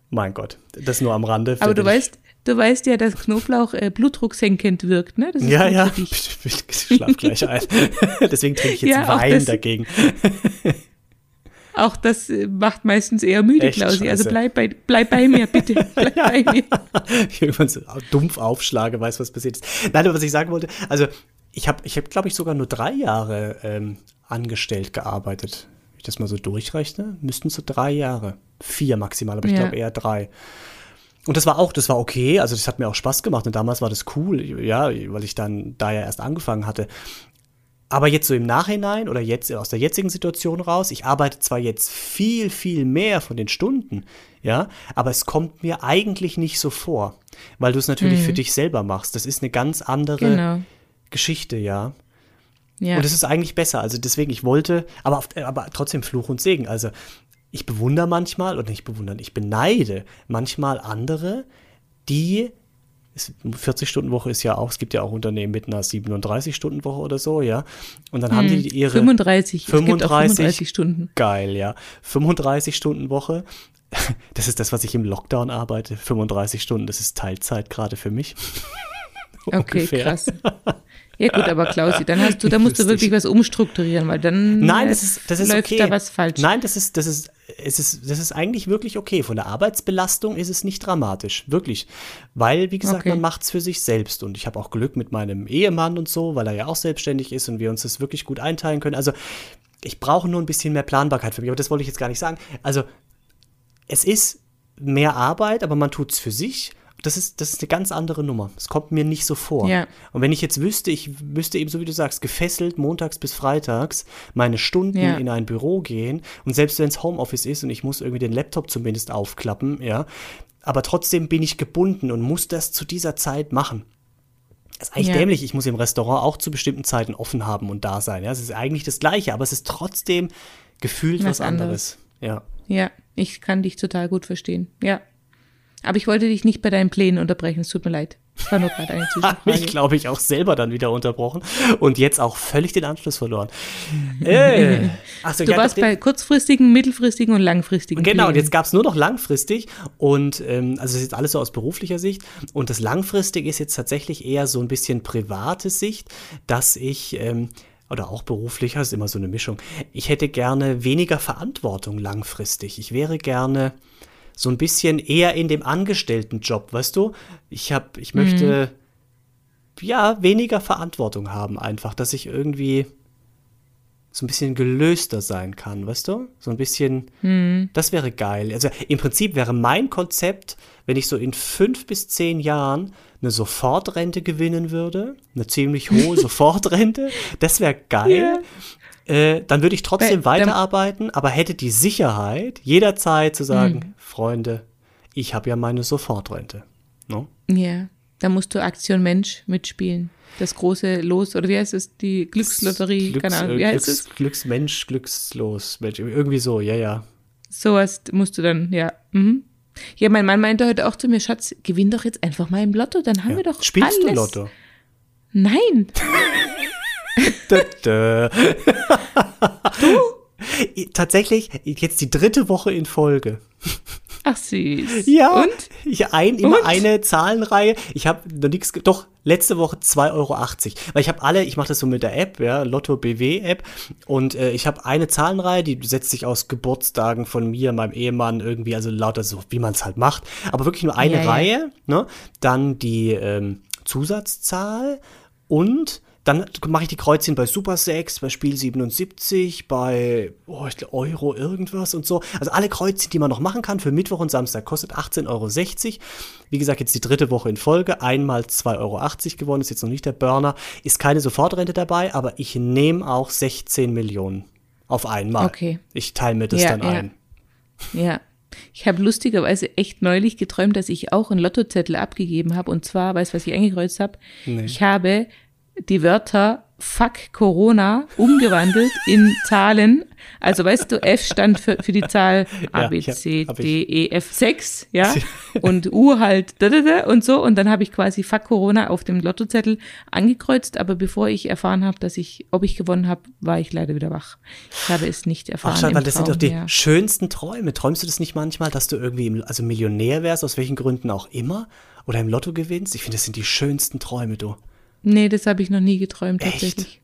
Mein Gott, das nur am Rande. Aber du weißt, Du weißt ja, dass Knoblauch äh, blutdrucksenkend wirkt, ne? ja, ja. Ich, ich schlaf gleich ein. Deswegen trinke ich jetzt ja, Wein das, dagegen. Auch das äh, macht meistens eher müde, Echt Klausi. Also bleib bei, bleib bei mir, bitte. Bleib ja, bei mir. Ich irgendwann so dumpf aufschlage, weiß, was passiert ist. Nein, aber was ich sagen wollte, also ich habe, ich hab, glaube ich, sogar nur drei Jahre ähm, angestellt gearbeitet. Wenn ich das mal so durchrechne, müssten so drei Jahre. Vier maximal, aber ich ja. glaube eher drei. Und das war auch, das war okay, also das hat mir auch Spaß gemacht und damals war das cool, ja, weil ich dann da ja erst angefangen hatte. Aber jetzt so im Nachhinein oder jetzt aus der jetzigen Situation raus, ich arbeite zwar jetzt viel, viel mehr von den Stunden, ja, aber es kommt mir eigentlich nicht so vor, weil du es natürlich mhm. für dich selber machst. Das ist eine ganz andere genau. Geschichte, ja. ja. Und es ist eigentlich besser. Also deswegen, ich wollte, aber, aber trotzdem Fluch und Segen. Also ich bewundere manchmal, oder nicht bewundern, ich beneide manchmal andere, die 40-Stunden-Woche ist ja auch, es gibt ja auch Unternehmen mit einer 37-Stunden-Woche oder so, ja. Und dann hm, haben die ihre 35, 35, 35 Stunden. Geil, ja. 35-Stunden-Woche. Das ist das, was ich im Lockdown arbeite. 35 Stunden, das ist Teilzeit gerade für mich. okay, krass. Ja gut, aber Klausi, dann hast du, da musst du wirklich was umstrukturieren, weil dann Nein, das ist, das ist läuft okay. da was falsch. Nein, das ist, das ist, es ist, das ist eigentlich wirklich okay. Von der Arbeitsbelastung ist es nicht dramatisch, wirklich, weil wie gesagt, okay. man macht es für sich selbst und ich habe auch Glück mit meinem Ehemann und so, weil er ja auch selbstständig ist und wir uns das wirklich gut einteilen können. Also ich brauche nur ein bisschen mehr Planbarkeit für mich, aber das wollte ich jetzt gar nicht sagen. Also es ist mehr Arbeit, aber man tut es für sich das ist, das ist eine ganz andere Nummer. Es kommt mir nicht so vor. Ja. Und wenn ich jetzt wüsste, ich müsste eben, so wie du sagst, gefesselt montags bis freitags meine Stunden ja. in ein Büro gehen und selbst wenn es Homeoffice ist und ich muss irgendwie den Laptop zumindest aufklappen, ja, aber trotzdem bin ich gebunden und muss das zu dieser Zeit machen. Das ist eigentlich ja. dämlich. Ich muss im Restaurant auch zu bestimmten Zeiten offen haben und da sein. Ja, es ist eigentlich das Gleiche, aber es ist trotzdem gefühlt was, was anderes. anderes. Ja. Ja, ich kann dich total gut verstehen. Ja. Aber ich wollte dich nicht bei deinen Plänen unterbrechen, es tut mir leid. Das war nur gerade eine Hat mich, glaube ich, auch selber dann wieder unterbrochen und jetzt auch völlig den Anschluss verloren. äh. Achso, du warst bei kurzfristigen, mittelfristigen und langfristigen Genau, Plänen. und jetzt gab es nur noch langfristig und ähm, also ist jetzt alles so aus beruflicher Sicht und das langfristig ist jetzt tatsächlich eher so ein bisschen private Sicht, dass ich ähm, oder auch beruflich, das ist immer so eine Mischung. Ich hätte gerne weniger Verantwortung langfristig. Ich wäre gerne so ein bisschen eher in dem Angestelltenjob, weißt du? Ich habe, ich möchte mhm. ja weniger Verantwortung haben, einfach, dass ich irgendwie so ein bisschen gelöster sein kann, weißt du? So ein bisschen, mhm. das wäre geil. Also im Prinzip wäre mein Konzept, wenn ich so in fünf bis zehn Jahren eine Sofortrente gewinnen würde, eine ziemlich hohe Sofortrente, das wäre geil. Yeah. Äh, dann würde ich trotzdem Bei, weiterarbeiten, aber hätte die Sicherheit, jederzeit zu sagen, mhm. Freunde, ich habe ja meine Sofortrente. No? Ja, da musst du Aktion Mensch mitspielen. Das große Los, oder wie heißt es, die Glückslotterie, Glücks, keine Ahnung, wie heißt Glücks, es? Glücksmensch, Glückslos, Mensch, irgendwie so, ja, ja. Sowas musst du dann, ja. Mhm. Ja, mein Mann meinte heute auch zu mir, Schatz, gewinn doch jetzt einfach mal im Lotto, dann haben ja. wir doch Spielst alles. du Lotto? Nein. du? Tatsächlich jetzt die dritte Woche in Folge. Ach süß. Ja. Und? Ich ein, immer Und? eine Zahlenreihe. Ich habe noch nichts, doch letzte Woche 2,80 Euro. Weil ich habe alle, ich mache das so mit der App, ja, Lotto BW App. Und äh, ich habe eine Zahlenreihe, die setzt sich aus Geburtstagen von mir, meinem Ehemann irgendwie, also lauter so, wie man es halt macht. Aber wirklich nur eine ja, Reihe. Ja. Ne? Dann die ähm, Zusatzzahl und dann mache ich die Kreuzchen bei Super 6, bei Spiel 77, bei oh, glaub, Euro irgendwas und so. Also alle Kreuzchen, die man noch machen kann für Mittwoch und Samstag, kostet 18,60 Euro. Wie gesagt, jetzt die dritte Woche in Folge, einmal 2,80 Euro geworden, ist jetzt noch nicht der Burner. Ist keine Sofortrente dabei, aber ich nehme auch 16 Millionen auf einmal. Okay. Ich teile mir das ja, dann ja. ein. Ja. Ich habe lustigerweise echt neulich geträumt, dass ich auch einen Lottozettel abgegeben habe. Und zwar, weißt du, was ich eingekreuzt habe? Nee. Ich habe die Wörter Fuck Corona umgewandelt in Zahlen. Also weißt du, F stand für, für die Zahl A, B, C, D, E, F, 6, ja. Und U halt da, da, da und so. Und dann habe ich quasi Fuck Corona auf dem Lottozettel angekreuzt. Aber bevor ich erfahren habe, dass ich, ob ich gewonnen habe, war ich leider wieder wach. Ich habe es nicht erfahren. Ach, schau, weil das sind doch die ja. schönsten Träume. Träumst du das nicht manchmal, dass du irgendwie im, also Millionär wärst, aus welchen Gründen auch immer? Oder im Lotto gewinnst? Ich finde, das sind die schönsten Träume, du. Nee, das habe ich noch nie geträumt, tatsächlich.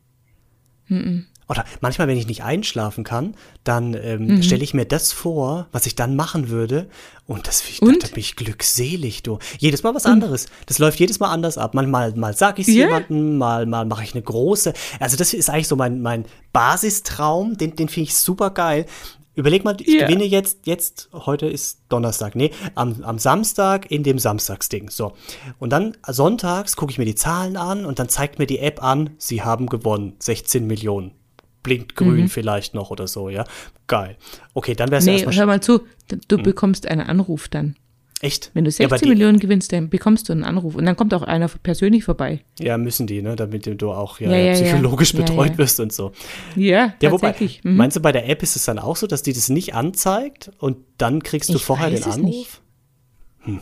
Echt? Oder manchmal, wenn ich nicht einschlafen kann, dann ähm, mhm. stelle ich mir das vor, was ich dann machen würde. Und das ich, und? da bin ich glückselig, du. Jedes Mal was anderes. Das läuft jedes Mal anders ab. Manchmal mal sage ich es yeah. jemandem, mal, mal mache ich eine große. Also das ist eigentlich so mein, mein Basistraum, den, den finde ich super geil. Überleg mal, ich yeah. gewinne jetzt, jetzt, heute ist Donnerstag, nee, am, am Samstag in dem Samstagsding. So. Und dann sonntags gucke ich mir die Zahlen an und dann zeigt mir die App an, sie haben gewonnen. 16 Millionen. Blinkt grün mhm. vielleicht noch oder so, ja. Geil. Okay, dann wäre es nee, erstmal. Hör mal zu, du hm. bekommst einen Anruf dann. Echt? Wenn du 16 ja, Millionen gewinnst, dann bekommst du einen Anruf und dann kommt auch einer persönlich vorbei. Ja, müssen die, ne? Damit du auch ja, ja, psychologisch betreut wirst und so. Ja, ja tatsächlich. Wobei, mhm. Meinst du, bei der App ist es dann auch so, dass die das nicht anzeigt und dann kriegst du ich vorher den Anruf? Hm.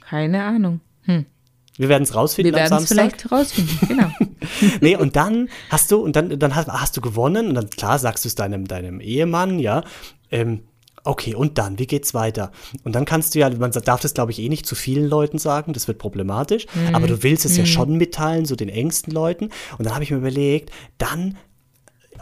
Keine Ahnung. Hm. Wir werden es rausfinden. Wir werden es vielleicht rausfinden, genau. nee, und dann hast du, und dann, dann hast, hast du gewonnen, und dann klar sagst du es deinem, deinem Ehemann, ja. Ähm, Okay, und dann, wie geht's weiter? Und dann kannst du ja, man darf das glaube ich eh nicht zu vielen Leuten sagen, das wird problematisch, mhm. aber du willst es mhm. ja schon mitteilen, so den engsten Leuten. Und dann habe ich mir überlegt, dann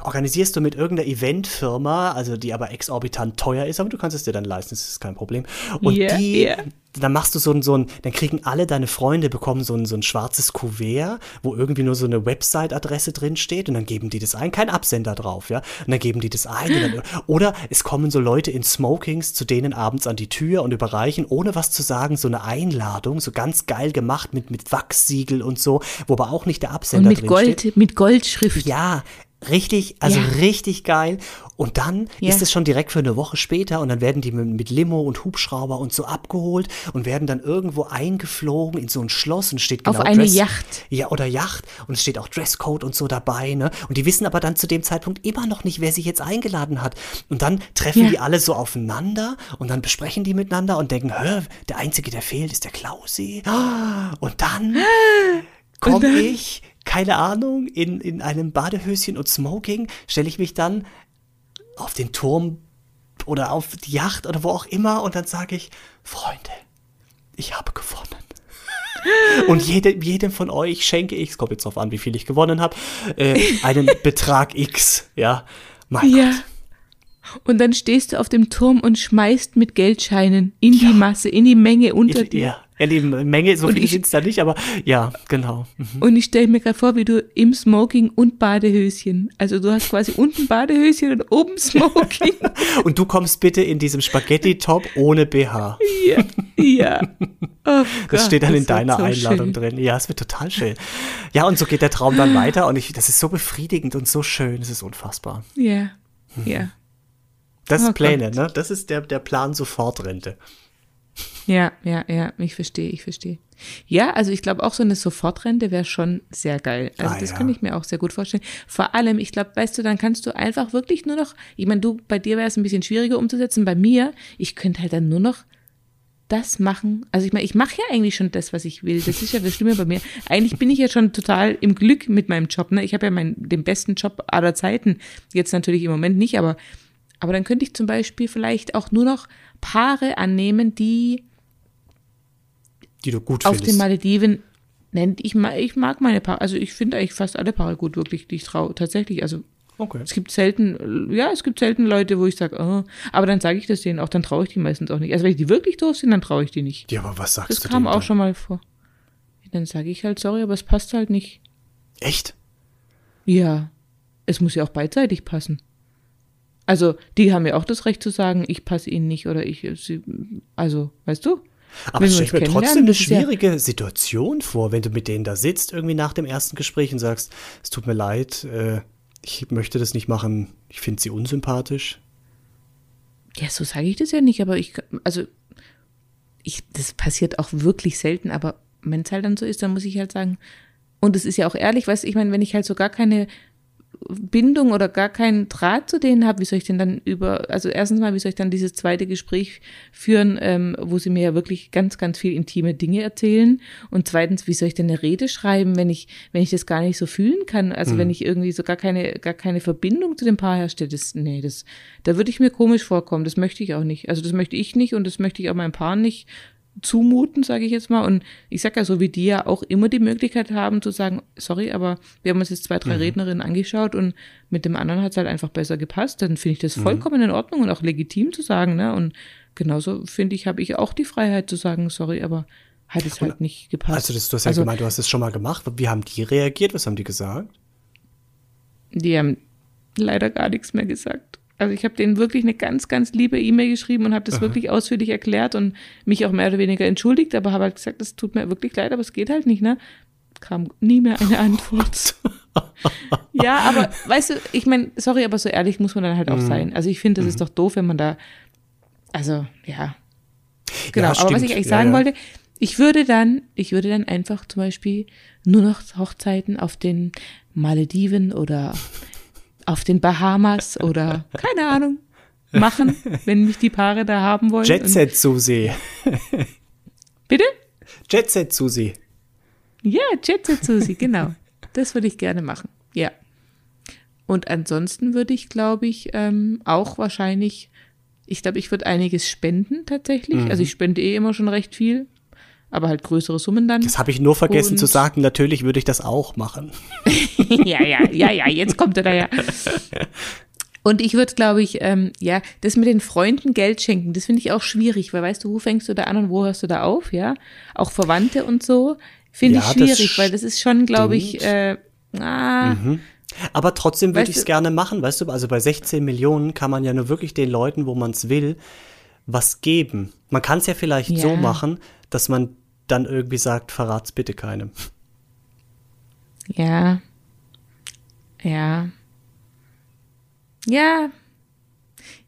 organisierst du mit irgendeiner Eventfirma, also die aber exorbitant teuer ist, aber du kannst es dir dann leisten, das ist kein Problem. Und yeah, die, yeah. dann machst du so ein, so ein, dann kriegen alle deine Freunde, bekommen so ein, so ein schwarzes Kuvert, wo irgendwie nur so eine Website-Adresse drin steht und dann geben die das ein, kein Absender drauf, ja. Und dann geben die das ein. Dann, oder es kommen so Leute in Smokings zu denen abends an die Tür und überreichen, ohne was zu sagen, so eine Einladung, so ganz geil gemacht mit, mit Wachssiegel und so, wo aber auch nicht der Absender und mit drin Gold, steht. Mit Goldschrift. Ja, Richtig, also ja. richtig geil. Und dann ja. ist es schon direkt für eine Woche später und dann werden die mit, Limo und Hubschrauber und so abgeholt und werden dann irgendwo eingeflogen in so ein Schloss und steht genau Auf eine Dress, Yacht. Ja, oder Yacht und es steht auch Dresscode und so dabei, ne? Und die wissen aber dann zu dem Zeitpunkt immer noch nicht, wer sich jetzt eingeladen hat. Und dann treffen ja. die alle so aufeinander und dann besprechen die miteinander und denken, hä, der Einzige, der fehlt, ist der Klausi. Und dann komme ich keine Ahnung, in, in einem Badehöschen und Smoking stelle ich mich dann auf den Turm oder auf die Yacht oder wo auch immer und dann sage ich, Freunde, ich habe gewonnen. Und jede, jedem von euch schenke ich, es kommt jetzt darauf an, wie viel ich gewonnen habe, äh, einen Betrag X. Ja, mein ja. Gott. Und dann stehst du auf dem Turm und schmeißt mit Geldscheinen in ja. die Masse, in die Menge unter dir. Ja, ja, die Menge, so viel sind es da nicht, aber ja, genau. Mhm. Und ich stelle mir gerade vor, wie du im Smoking und Badehöschen, also du hast quasi unten Badehöschen und oben Smoking. und du kommst bitte in diesem Spaghetti-Top ohne BH. Ja, ja. Oh das Gott, steht dann das in deiner so Einladung schön. drin. Ja, es wird total schön. Ja, und so geht der Traum dann weiter und ich, das ist so befriedigend und so schön, es ist unfassbar. Ja, ja. Das ist oh Pläne, Gott. ne? Das ist der, der Plan Sofortrente. Ja, ja, ja, ich verstehe, ich verstehe. Ja, also ich glaube auch so eine Sofortrente wäre schon sehr geil. Also ah, das ja. kann ich mir auch sehr gut vorstellen. Vor allem, ich glaube, weißt du, dann kannst du einfach wirklich nur noch, ich meine, du, bei dir wäre es ein bisschen schwieriger umzusetzen, bei mir, ich könnte halt dann nur noch das machen. Also ich meine, ich mache ja eigentlich schon das, was ich will. Das ist ja das Schlimme bei mir. Eigentlich bin ich ja schon total im Glück mit meinem Job. Ne? Ich habe ja meinen, den besten Job aller Zeiten. Jetzt natürlich im Moment nicht, aber, aber dann könnte ich zum Beispiel vielleicht auch nur noch Paare annehmen, die die du gut auf findest. Auf den Malediven nennt ich mag, ich mag meine Paare, also ich finde eigentlich fast alle Paare gut, wirklich, die ich traue. Tatsächlich, also okay. es gibt selten, ja, es gibt selten Leute, wo ich sage, oh, aber dann sage ich das denen auch, dann traue ich die meistens auch nicht. Also wenn die wirklich doof sind, dann traue ich die nicht. Ja, aber was sagst das du Das kam auch dann? schon mal vor. Dann sage ich halt, sorry, aber es passt halt nicht. Echt? Ja. Es muss ja auch beidseitig passen. Also, die haben ja auch das Recht zu sagen, ich passe ihnen nicht oder ich, sie, also, weißt du? Aber es stellt mir trotzdem eine schwierige ja Situation vor, wenn du mit denen da sitzt, irgendwie nach dem ersten Gespräch und sagst, es tut mir leid, äh, ich möchte das nicht machen, ich finde sie unsympathisch. Ja, so sage ich das ja nicht, aber ich, also, ich, das passiert auch wirklich selten, aber wenn es halt dann so ist, dann muss ich halt sagen, und es ist ja auch ehrlich, weißt du, ich meine, wenn ich halt so gar keine Bindung oder gar keinen Draht zu denen habe, wie soll ich denn dann über, also erstens mal, wie soll ich dann dieses zweite Gespräch führen, ähm, wo sie mir ja wirklich ganz, ganz viel intime Dinge erzählen? Und zweitens, wie soll ich denn eine Rede schreiben, wenn ich, wenn ich das gar nicht so fühlen kann, also mhm. wenn ich irgendwie so gar keine, gar keine Verbindung zu dem Paar herstelle, das, nee, das, da würde ich mir komisch vorkommen, das möchte ich auch nicht, also das möchte ich nicht und das möchte ich auch meinem Paar nicht zumuten, sage ich jetzt mal. Und ich sage ja so wie die ja auch immer die Möglichkeit haben zu sagen, sorry, aber wir haben uns jetzt zwei, drei mhm. Rednerinnen angeschaut und mit dem anderen hat es halt einfach besser gepasst. Dann finde ich das mhm. vollkommen in Ordnung und auch legitim zu sagen. Ne? Und genauso finde ich, habe ich auch die Freiheit zu sagen, sorry, aber hat es halt nicht gepasst. Also das, du hast ja also, gemeint, du hast es schon mal gemacht. Wie haben die reagiert? Was haben die gesagt? Die haben leider gar nichts mehr gesagt. Also ich habe denen wirklich eine ganz, ganz liebe E-Mail geschrieben und habe das Aha. wirklich ausführlich erklärt und mich auch mehr oder weniger entschuldigt, aber habe halt gesagt, das tut mir wirklich leid, aber es geht halt nicht, ne? Kam nie mehr eine Antwort. ja, aber weißt du, ich meine, sorry, aber so ehrlich muss man dann halt auch mhm. sein. Also ich finde, das mhm. ist doch doof, wenn man da, also ja. Genau, ja, aber was ich eigentlich sagen ja, ja. wollte, ich würde dann, ich würde dann einfach zum Beispiel nur noch Hochzeiten auf den Malediven oder auf den Bahamas oder keine Ahnung machen, wenn mich die Paare da haben wollen. Jet Set Susi. Bitte? Jet Set Susi. Ja, Jet Set Susi, genau. Das würde ich gerne machen. Ja. Und ansonsten würde ich, glaube ich, ähm, auch wahrscheinlich, ich glaube, ich würde einiges spenden tatsächlich. Mhm. Also ich spende eh immer schon recht viel aber halt größere Summen dann. Das habe ich nur vergessen und zu sagen. Natürlich würde ich das auch machen. ja, ja, ja, ja, jetzt kommt er da ja. Und ich würde, glaube ich, ähm, ja, das mit den Freunden Geld schenken, das finde ich auch schwierig, weil weißt du, wo fängst du da an und wo hörst du da auf, ja? Auch Verwandte und so, finde ja, ich schwierig, das weil das ist schon, glaube ich, äh, ah, mhm. Aber trotzdem würde ich es gerne machen, weißt du, also bei 16 Millionen kann man ja nur wirklich den Leuten, wo man es will, was geben. Man kann es ja vielleicht ja. so machen, dass man dann irgendwie sagt, verrat's bitte keinem. Ja. Ja. Ja.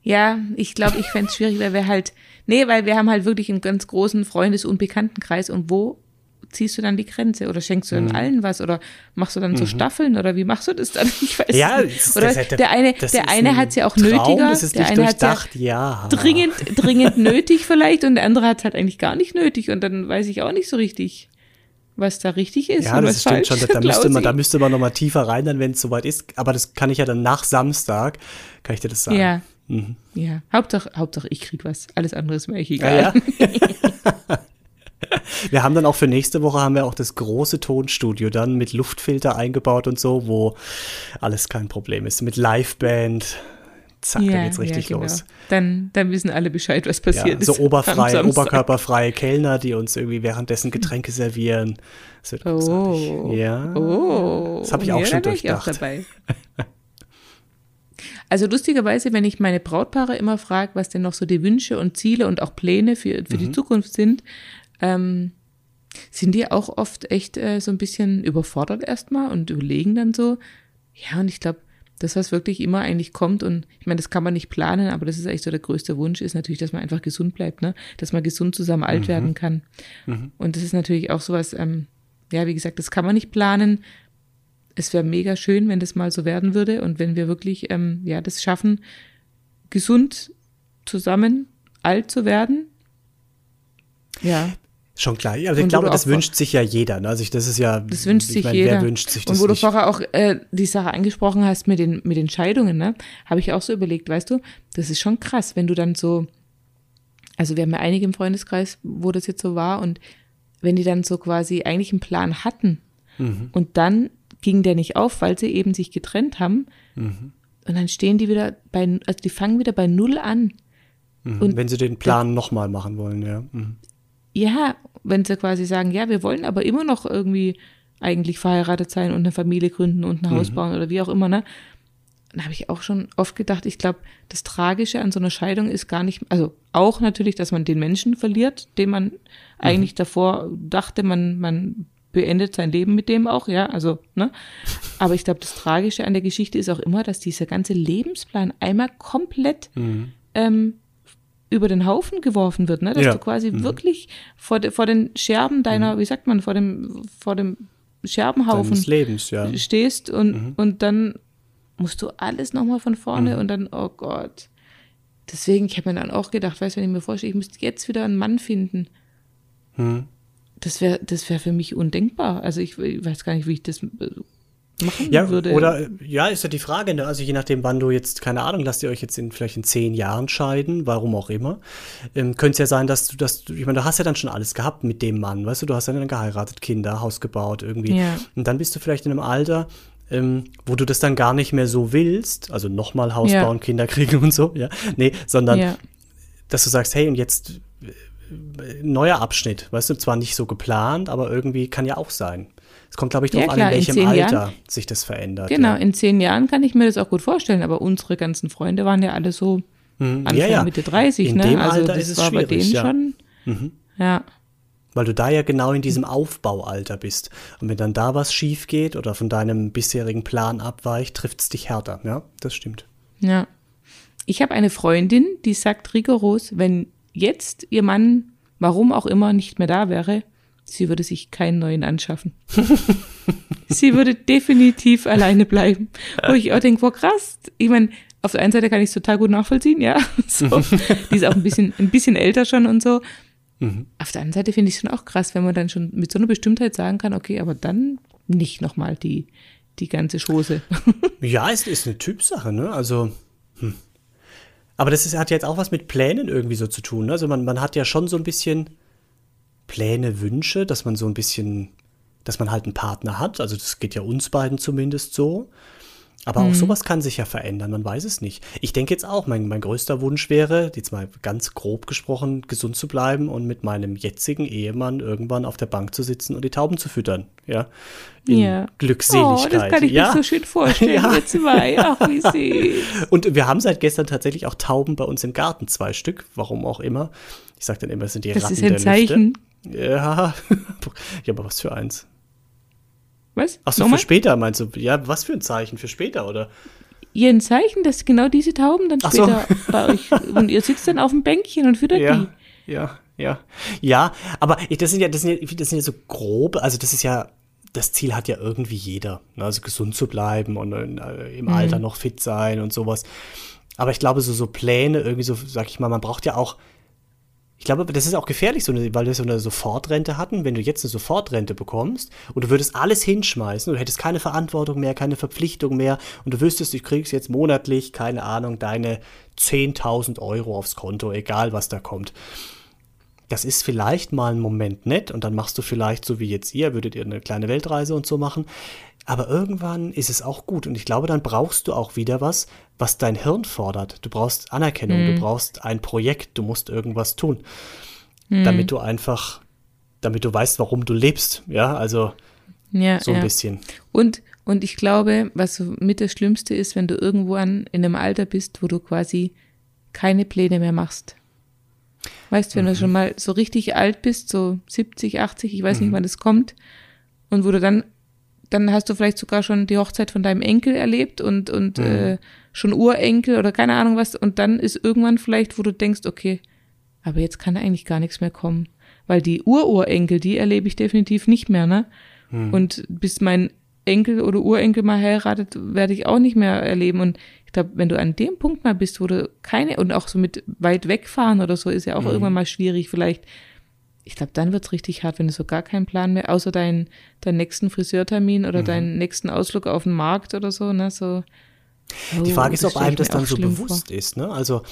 Ja, ich glaube, ich fände es schwierig, weil wir halt, nee, weil wir haben halt wirklich einen ganz großen Freundes- und Bekanntenkreis und wo ziehst du dann die Grenze oder schenkst du dann mhm. allen was oder machst du dann so mhm. Staffeln oder wie machst du das dann? Ich weiß ja, nicht. Oder das, der eine, der eine hat es ja auch Traum, nötiger, das ist der eine hat ja, ja dringend, dringend nötig vielleicht und der andere hat es halt eigentlich gar nicht nötig und dann weiß ich auch nicht so richtig was da richtig ist. Ja, das stimmt schon. Da, müsste man, da müsste man noch mal tiefer rein, dann wenn es soweit ist. Aber das kann ich ja dann nach Samstag, kann ich dir das sagen. Ja. Mhm. Ja. Hauptsache, Hauptsache ich krieg was. Alles andere ist mir echt egal. Ja, ja. Wir haben dann auch für nächste Woche haben wir auch das große Tonstudio dann mit Luftfilter eingebaut und so, wo alles kein Problem ist. Mit Liveband. Zack, ja, dann geht's richtig ja, genau. los. Dann, dann wissen alle Bescheid, was passiert ja, so ist. So oberfreie, oberkörperfreie Kellner, die uns irgendwie währenddessen Getränke servieren. Das wird oh. Ja. Oh. Das habe ich auch schon durchdacht. Ich auch dabei. Also lustigerweise, wenn ich meine Brautpaare immer frage, was denn noch so die Wünsche und Ziele und auch Pläne für, für mhm. die Zukunft sind, ähm, sind die auch oft echt äh, so ein bisschen überfordert erstmal und überlegen dann so. Ja, und ich glaube, das, was wirklich immer eigentlich kommt, und ich meine, das kann man nicht planen, aber das ist eigentlich so der größte Wunsch, ist natürlich, dass man einfach gesund bleibt, ne? Dass man gesund zusammen alt mhm. werden kann. Mhm. Und das ist natürlich auch sowas, ähm, ja, wie gesagt, das kann man nicht planen. Es wäre mega schön, wenn das mal so werden würde und wenn wir wirklich, ähm, ja, das schaffen, gesund zusammen alt zu werden. Ja. Schon klar. Also ich glaube, das wünscht sich ja jeder. Ne? Also ich, das ist ja. Das wünscht sich meine, jeder. Wer wünscht sich das Und wo nicht? du vorher auch äh, die Sache angesprochen hast mit den mit den Scheidungen, ne, habe ich auch so überlegt. Weißt du, das ist schon krass, wenn du dann so. Also wir haben ja einige im Freundeskreis, wo das jetzt so war und wenn die dann so quasi eigentlich einen Plan hatten mhm. und dann ging der nicht auf, weil sie eben sich getrennt haben mhm. und dann stehen die wieder bei, also die fangen wieder bei Null an. Mhm. Und wenn sie den Plan nochmal machen wollen, ja. Mhm. Ja, wenn sie quasi sagen, ja, wir wollen aber immer noch irgendwie eigentlich verheiratet sein und eine Familie gründen und ein Haus mhm. bauen oder wie auch immer, ne? Dann habe ich auch schon oft gedacht, ich glaube, das Tragische an so einer Scheidung ist gar nicht, also auch natürlich, dass man den Menschen verliert, den man mhm. eigentlich davor dachte, man, man beendet sein Leben mit dem auch, ja, also, ne? Aber ich glaube, das Tragische an der Geschichte ist auch immer, dass dieser ganze Lebensplan einmal komplett mhm. ähm, über den Haufen geworfen wird, ne? dass ja. du quasi mhm. wirklich vor, de, vor den Scherben deiner, mhm. wie sagt man, vor dem, vor dem Scherbenhaufen Lebens, ja. stehst und, mhm. und dann musst du alles nochmal von vorne mhm. und dann, oh Gott. Deswegen, ich habe mir dann auch gedacht, weißt du, wenn ich mir vorstelle, ich müsste jetzt wieder einen Mann finden. Mhm. Das wäre das wär für mich undenkbar. Also ich, ich weiß gar nicht, wie ich das machen ja, würde. Oder ja, ist ja die Frage, ne? Also je nachdem, wann du jetzt, keine Ahnung, lasst ihr euch jetzt in vielleicht in zehn Jahren scheiden, warum auch immer. Ähm, Könnte es ja sein, dass du das, ich meine, du hast ja dann schon alles gehabt mit dem Mann, weißt du, du hast ja dann geheiratet, Kinder, Haus gebaut, irgendwie. Ja. Und dann bist du vielleicht in einem Alter, ähm, wo du das dann gar nicht mehr so willst, also nochmal Haus ja. bauen, Kinder kriegen und so, ja. Nee, sondern ja. dass du sagst, hey, und jetzt äh, neuer Abschnitt, weißt du, zwar nicht so geplant, aber irgendwie kann ja auch sein. Es kommt, glaube ich, darauf ja, an, in welchem in Alter Jahren, sich das verändert. Genau, ja. in zehn Jahren kann ich mir das auch gut vorstellen, aber unsere ganzen Freunde waren ja alle so hm. Anfang, ja, ja. Mitte 30, in ne? Dem also Alter das ist es war bei denen schon. Mhm. Ja. Weil du da ja genau in diesem Aufbaualter bist. Und wenn dann da was schief geht oder von deinem bisherigen Plan abweicht, trifft es dich härter. Ja, das stimmt. Ja. Ich habe eine Freundin, die sagt rigoros, wenn jetzt ihr Mann, warum auch immer, nicht mehr da wäre, sie würde sich keinen neuen anschaffen. sie würde definitiv alleine bleiben. Wo ich auch denke, boah, krass. Ich meine, auf der einen Seite kann ich es total gut nachvollziehen, ja. So. Die ist auch ein bisschen, ein bisschen älter schon und so. Mhm. Auf der anderen Seite finde ich es schon auch krass, wenn man dann schon mit so einer Bestimmtheit sagen kann, okay, aber dann nicht nochmal die, die ganze Chose. ja, es ist eine Typsache, ne? Also, hm. aber das ist, hat jetzt auch was mit Plänen irgendwie so zu tun. Ne? Also man, man hat ja schon so ein bisschen Pläne, Wünsche, dass man so ein bisschen, dass man halt einen Partner hat. Also das geht ja uns beiden zumindest so. Aber mhm. auch sowas kann sich ja verändern, man weiß es nicht. Ich denke jetzt auch, mein, mein größter Wunsch wäre, jetzt mal ganz grob gesprochen, gesund zu bleiben und mit meinem jetzigen Ehemann irgendwann auf der Bank zu sitzen und die Tauben zu füttern. Ja. In ja. Glückseligkeit. Oh, das kann ich ja? mir so schön vorstellen. ja. Wir zwei. Ach, wie süß. Und wir haben seit gestern tatsächlich auch Tauben bei uns im Garten, zwei Stück, warum auch immer. Ich sage dann immer, es sind die das Ratten ist ein Zeichen. Lüfte. Ja, ja, aber was für eins? Was? Achso, für später meinst du? Ja, was für ein Zeichen für später, oder? Ihr ein Zeichen, dass genau diese Tauben dann später so. bei euch und ihr sitzt dann auf dem Bänkchen und füttert ja, die. Ja, ja. Ja, aber das sind ja, das sind ja, das sind ja so grobe, also das ist ja, das Ziel hat ja irgendwie jeder. Ne? Also gesund zu bleiben und äh, im mhm. Alter noch fit sein und sowas. Aber ich glaube, so, so Pläne, irgendwie so, sag ich mal, man braucht ja auch ich glaube, das ist auch gefährlich, weil wir so eine Sofortrente hatten. Wenn du jetzt eine Sofortrente bekommst und du würdest alles hinschmeißen, du hättest keine Verantwortung mehr, keine Verpflichtung mehr und du wüsstest, du kriegst jetzt monatlich, keine Ahnung, deine 10.000 Euro aufs Konto, egal was da kommt. Das ist vielleicht mal ein Moment nett und dann machst du vielleicht so wie jetzt ihr, würdet ihr eine kleine Weltreise und so machen. Aber irgendwann ist es auch gut und ich glaube, dann brauchst du auch wieder was, was dein Hirn fordert. Du brauchst Anerkennung, mhm. du brauchst ein Projekt, du musst irgendwas tun, mhm. damit du einfach, damit du weißt, warum du lebst. Ja, also ja, so ein ja. bisschen. Und, und ich glaube, was mit das Schlimmste ist, wenn du irgendwo an, in einem Alter bist, wo du quasi keine Pläne mehr machst. Weißt, wenn mhm. du schon mal so richtig alt bist, so 70, 80, ich weiß nicht, mhm. wann das kommt, und wo du dann dann hast du vielleicht sogar schon die Hochzeit von deinem Enkel erlebt und, und mhm. äh, schon Urenkel oder keine Ahnung was. Und dann ist irgendwann vielleicht, wo du denkst, okay, aber jetzt kann eigentlich gar nichts mehr kommen. Weil die Ururenkel, die erlebe ich definitiv nicht mehr, ne? Mhm. Und bis mein Enkel oder Urenkel mal heiratet, werde ich auch nicht mehr erleben. Und ich glaube, wenn du an dem Punkt mal bist, wo du keine, und auch so mit weit wegfahren oder so, ist ja auch mhm. irgendwann mal schwierig. Vielleicht ich glaube, dann wird es richtig hart, wenn du so gar keinen Plan mehr, außer deinen deinen nächsten Friseurtermin oder mhm. deinen nächsten Ausflug auf den Markt oder so, ne? So, oh, Die Frage ist, ob einem das dann so bewusst vor. ist, ne? Also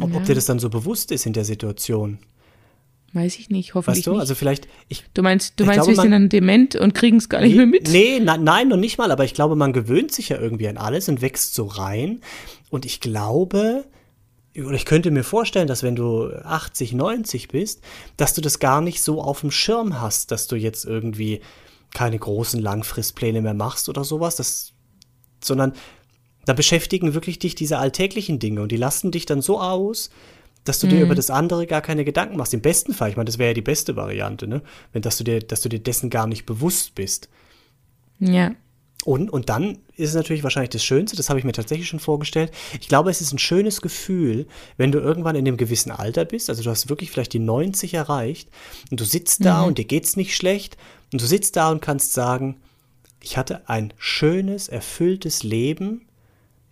ob, ob dir das dann so bewusst ist in der Situation. Weiß ich nicht, hoffentlich weißt du? nicht. Also vielleicht, ich, du meinst, du meinst, glaube, wir sind dann dement und kriegen es gar nicht nee, mehr mit? Nee, na, nein, noch nicht mal, aber ich glaube, man gewöhnt sich ja irgendwie an alles und wächst so rein. Und ich glaube, oder ich könnte mir vorstellen, dass wenn du 80, 90 bist, dass du das gar nicht so auf dem Schirm hast, dass du jetzt irgendwie keine großen Langfristpläne mehr machst oder sowas, das, sondern da beschäftigen wirklich dich diese alltäglichen Dinge und die lassen dich dann so aus, dass du mhm. dir über das andere gar keine Gedanken machst. Im besten Fall, ich meine, das wäre ja die beste Variante, ne? Wenn dass du dir, dass du dir dessen gar nicht bewusst bist. Ja. Und, und dann ist es natürlich wahrscheinlich das Schönste, das habe ich mir tatsächlich schon vorgestellt. Ich glaube, es ist ein schönes Gefühl, wenn du irgendwann in einem gewissen Alter bist, also du hast wirklich vielleicht die 90 erreicht und du sitzt da mhm. und dir geht's nicht schlecht und du sitzt da und kannst sagen, ich hatte ein schönes, erfülltes Leben,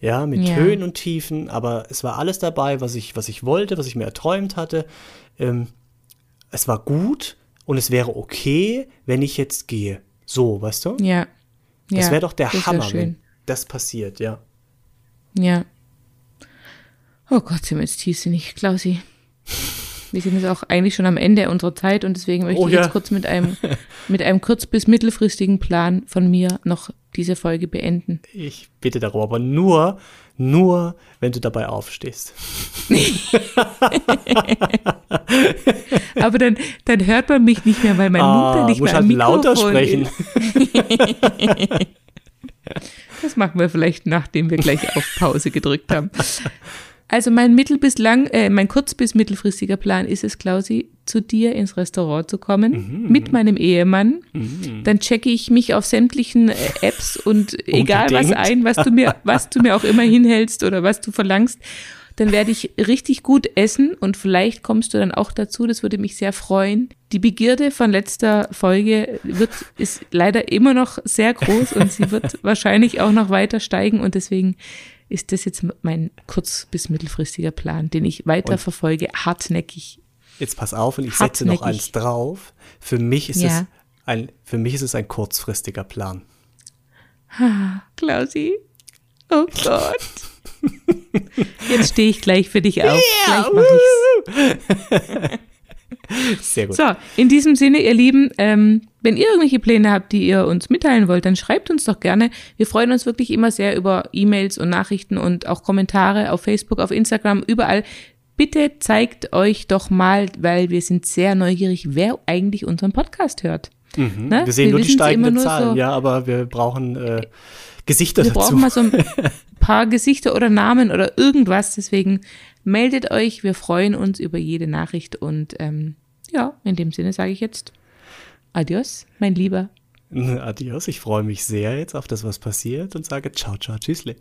ja, mit ja. Höhen und Tiefen, aber es war alles dabei, was ich, was ich wollte, was ich mir erträumt hatte. Ähm, es war gut und es wäre okay, wenn ich jetzt gehe. So, weißt du? Ja. Das wäre doch der Hammer, wenn das passiert, ja. Ja. Oh Gott, sind wir jetzt tiefsinnig, Klausi. Wir sind jetzt auch eigentlich schon am Ende unserer Zeit und deswegen möchte oh, ich jetzt kurz mit einem, mit einem kurz- bis mittelfristigen Plan von mir noch diese Folge beenden. Ich bitte darum, aber nur, nur, wenn du dabei aufstehst. aber dann, dann hört man mich nicht mehr, weil mein ah, Mund dann nicht mehr am halt lauter sprechen. das machen wir vielleicht, nachdem wir gleich auf Pause gedrückt haben. Also mein mittel- bis lang, äh, mein kurz- bis mittelfristiger Plan ist es, Klausi, zu dir ins Restaurant zu kommen mhm. mit meinem Ehemann. Mhm. Dann checke ich mich auf sämtlichen äh, Apps und egal was ein, was du mir, was du mir auch immer hinhältst oder was du verlangst. Dann werde ich richtig gut essen und vielleicht kommst du dann auch dazu. Das würde mich sehr freuen. Die Begierde von letzter Folge wird, ist leider immer noch sehr groß und sie wird wahrscheinlich auch noch weiter steigen und deswegen ist das jetzt mein kurz- bis mittelfristiger Plan, den ich weiter verfolge, hartnäckig. Jetzt pass auf und ich setze noch eins drauf. Für mich ist ja. es ein, für mich ist es ein kurzfristiger Plan. Ha, Klausi. Oh Gott. Jetzt stehe ich gleich für dich auf. Ja, gleich mach ich's. Sehr gut. So, in diesem Sinne, ihr Lieben, ähm, wenn ihr irgendwelche Pläne habt, die ihr uns mitteilen wollt, dann schreibt uns doch gerne. Wir freuen uns wirklich immer sehr über E-Mails und Nachrichten und auch Kommentare auf Facebook, auf Instagram, überall. Bitte zeigt euch doch mal, weil wir sind sehr neugierig, wer eigentlich unseren Podcast hört. Mhm. Ne? Wir sehen wir nur die steigenden Zahlen, so, ja, aber wir brauchen äh, Gesichter wir dazu. Wir brauchen mal so ein paar Gesichter oder Namen oder irgendwas. Deswegen meldet euch. Wir freuen uns über jede Nachricht. Und ähm, ja, in dem Sinne sage ich jetzt Adios, mein Lieber. Adios, ich freue mich sehr jetzt auf das, was passiert und sage ciao, ciao, tschüssle.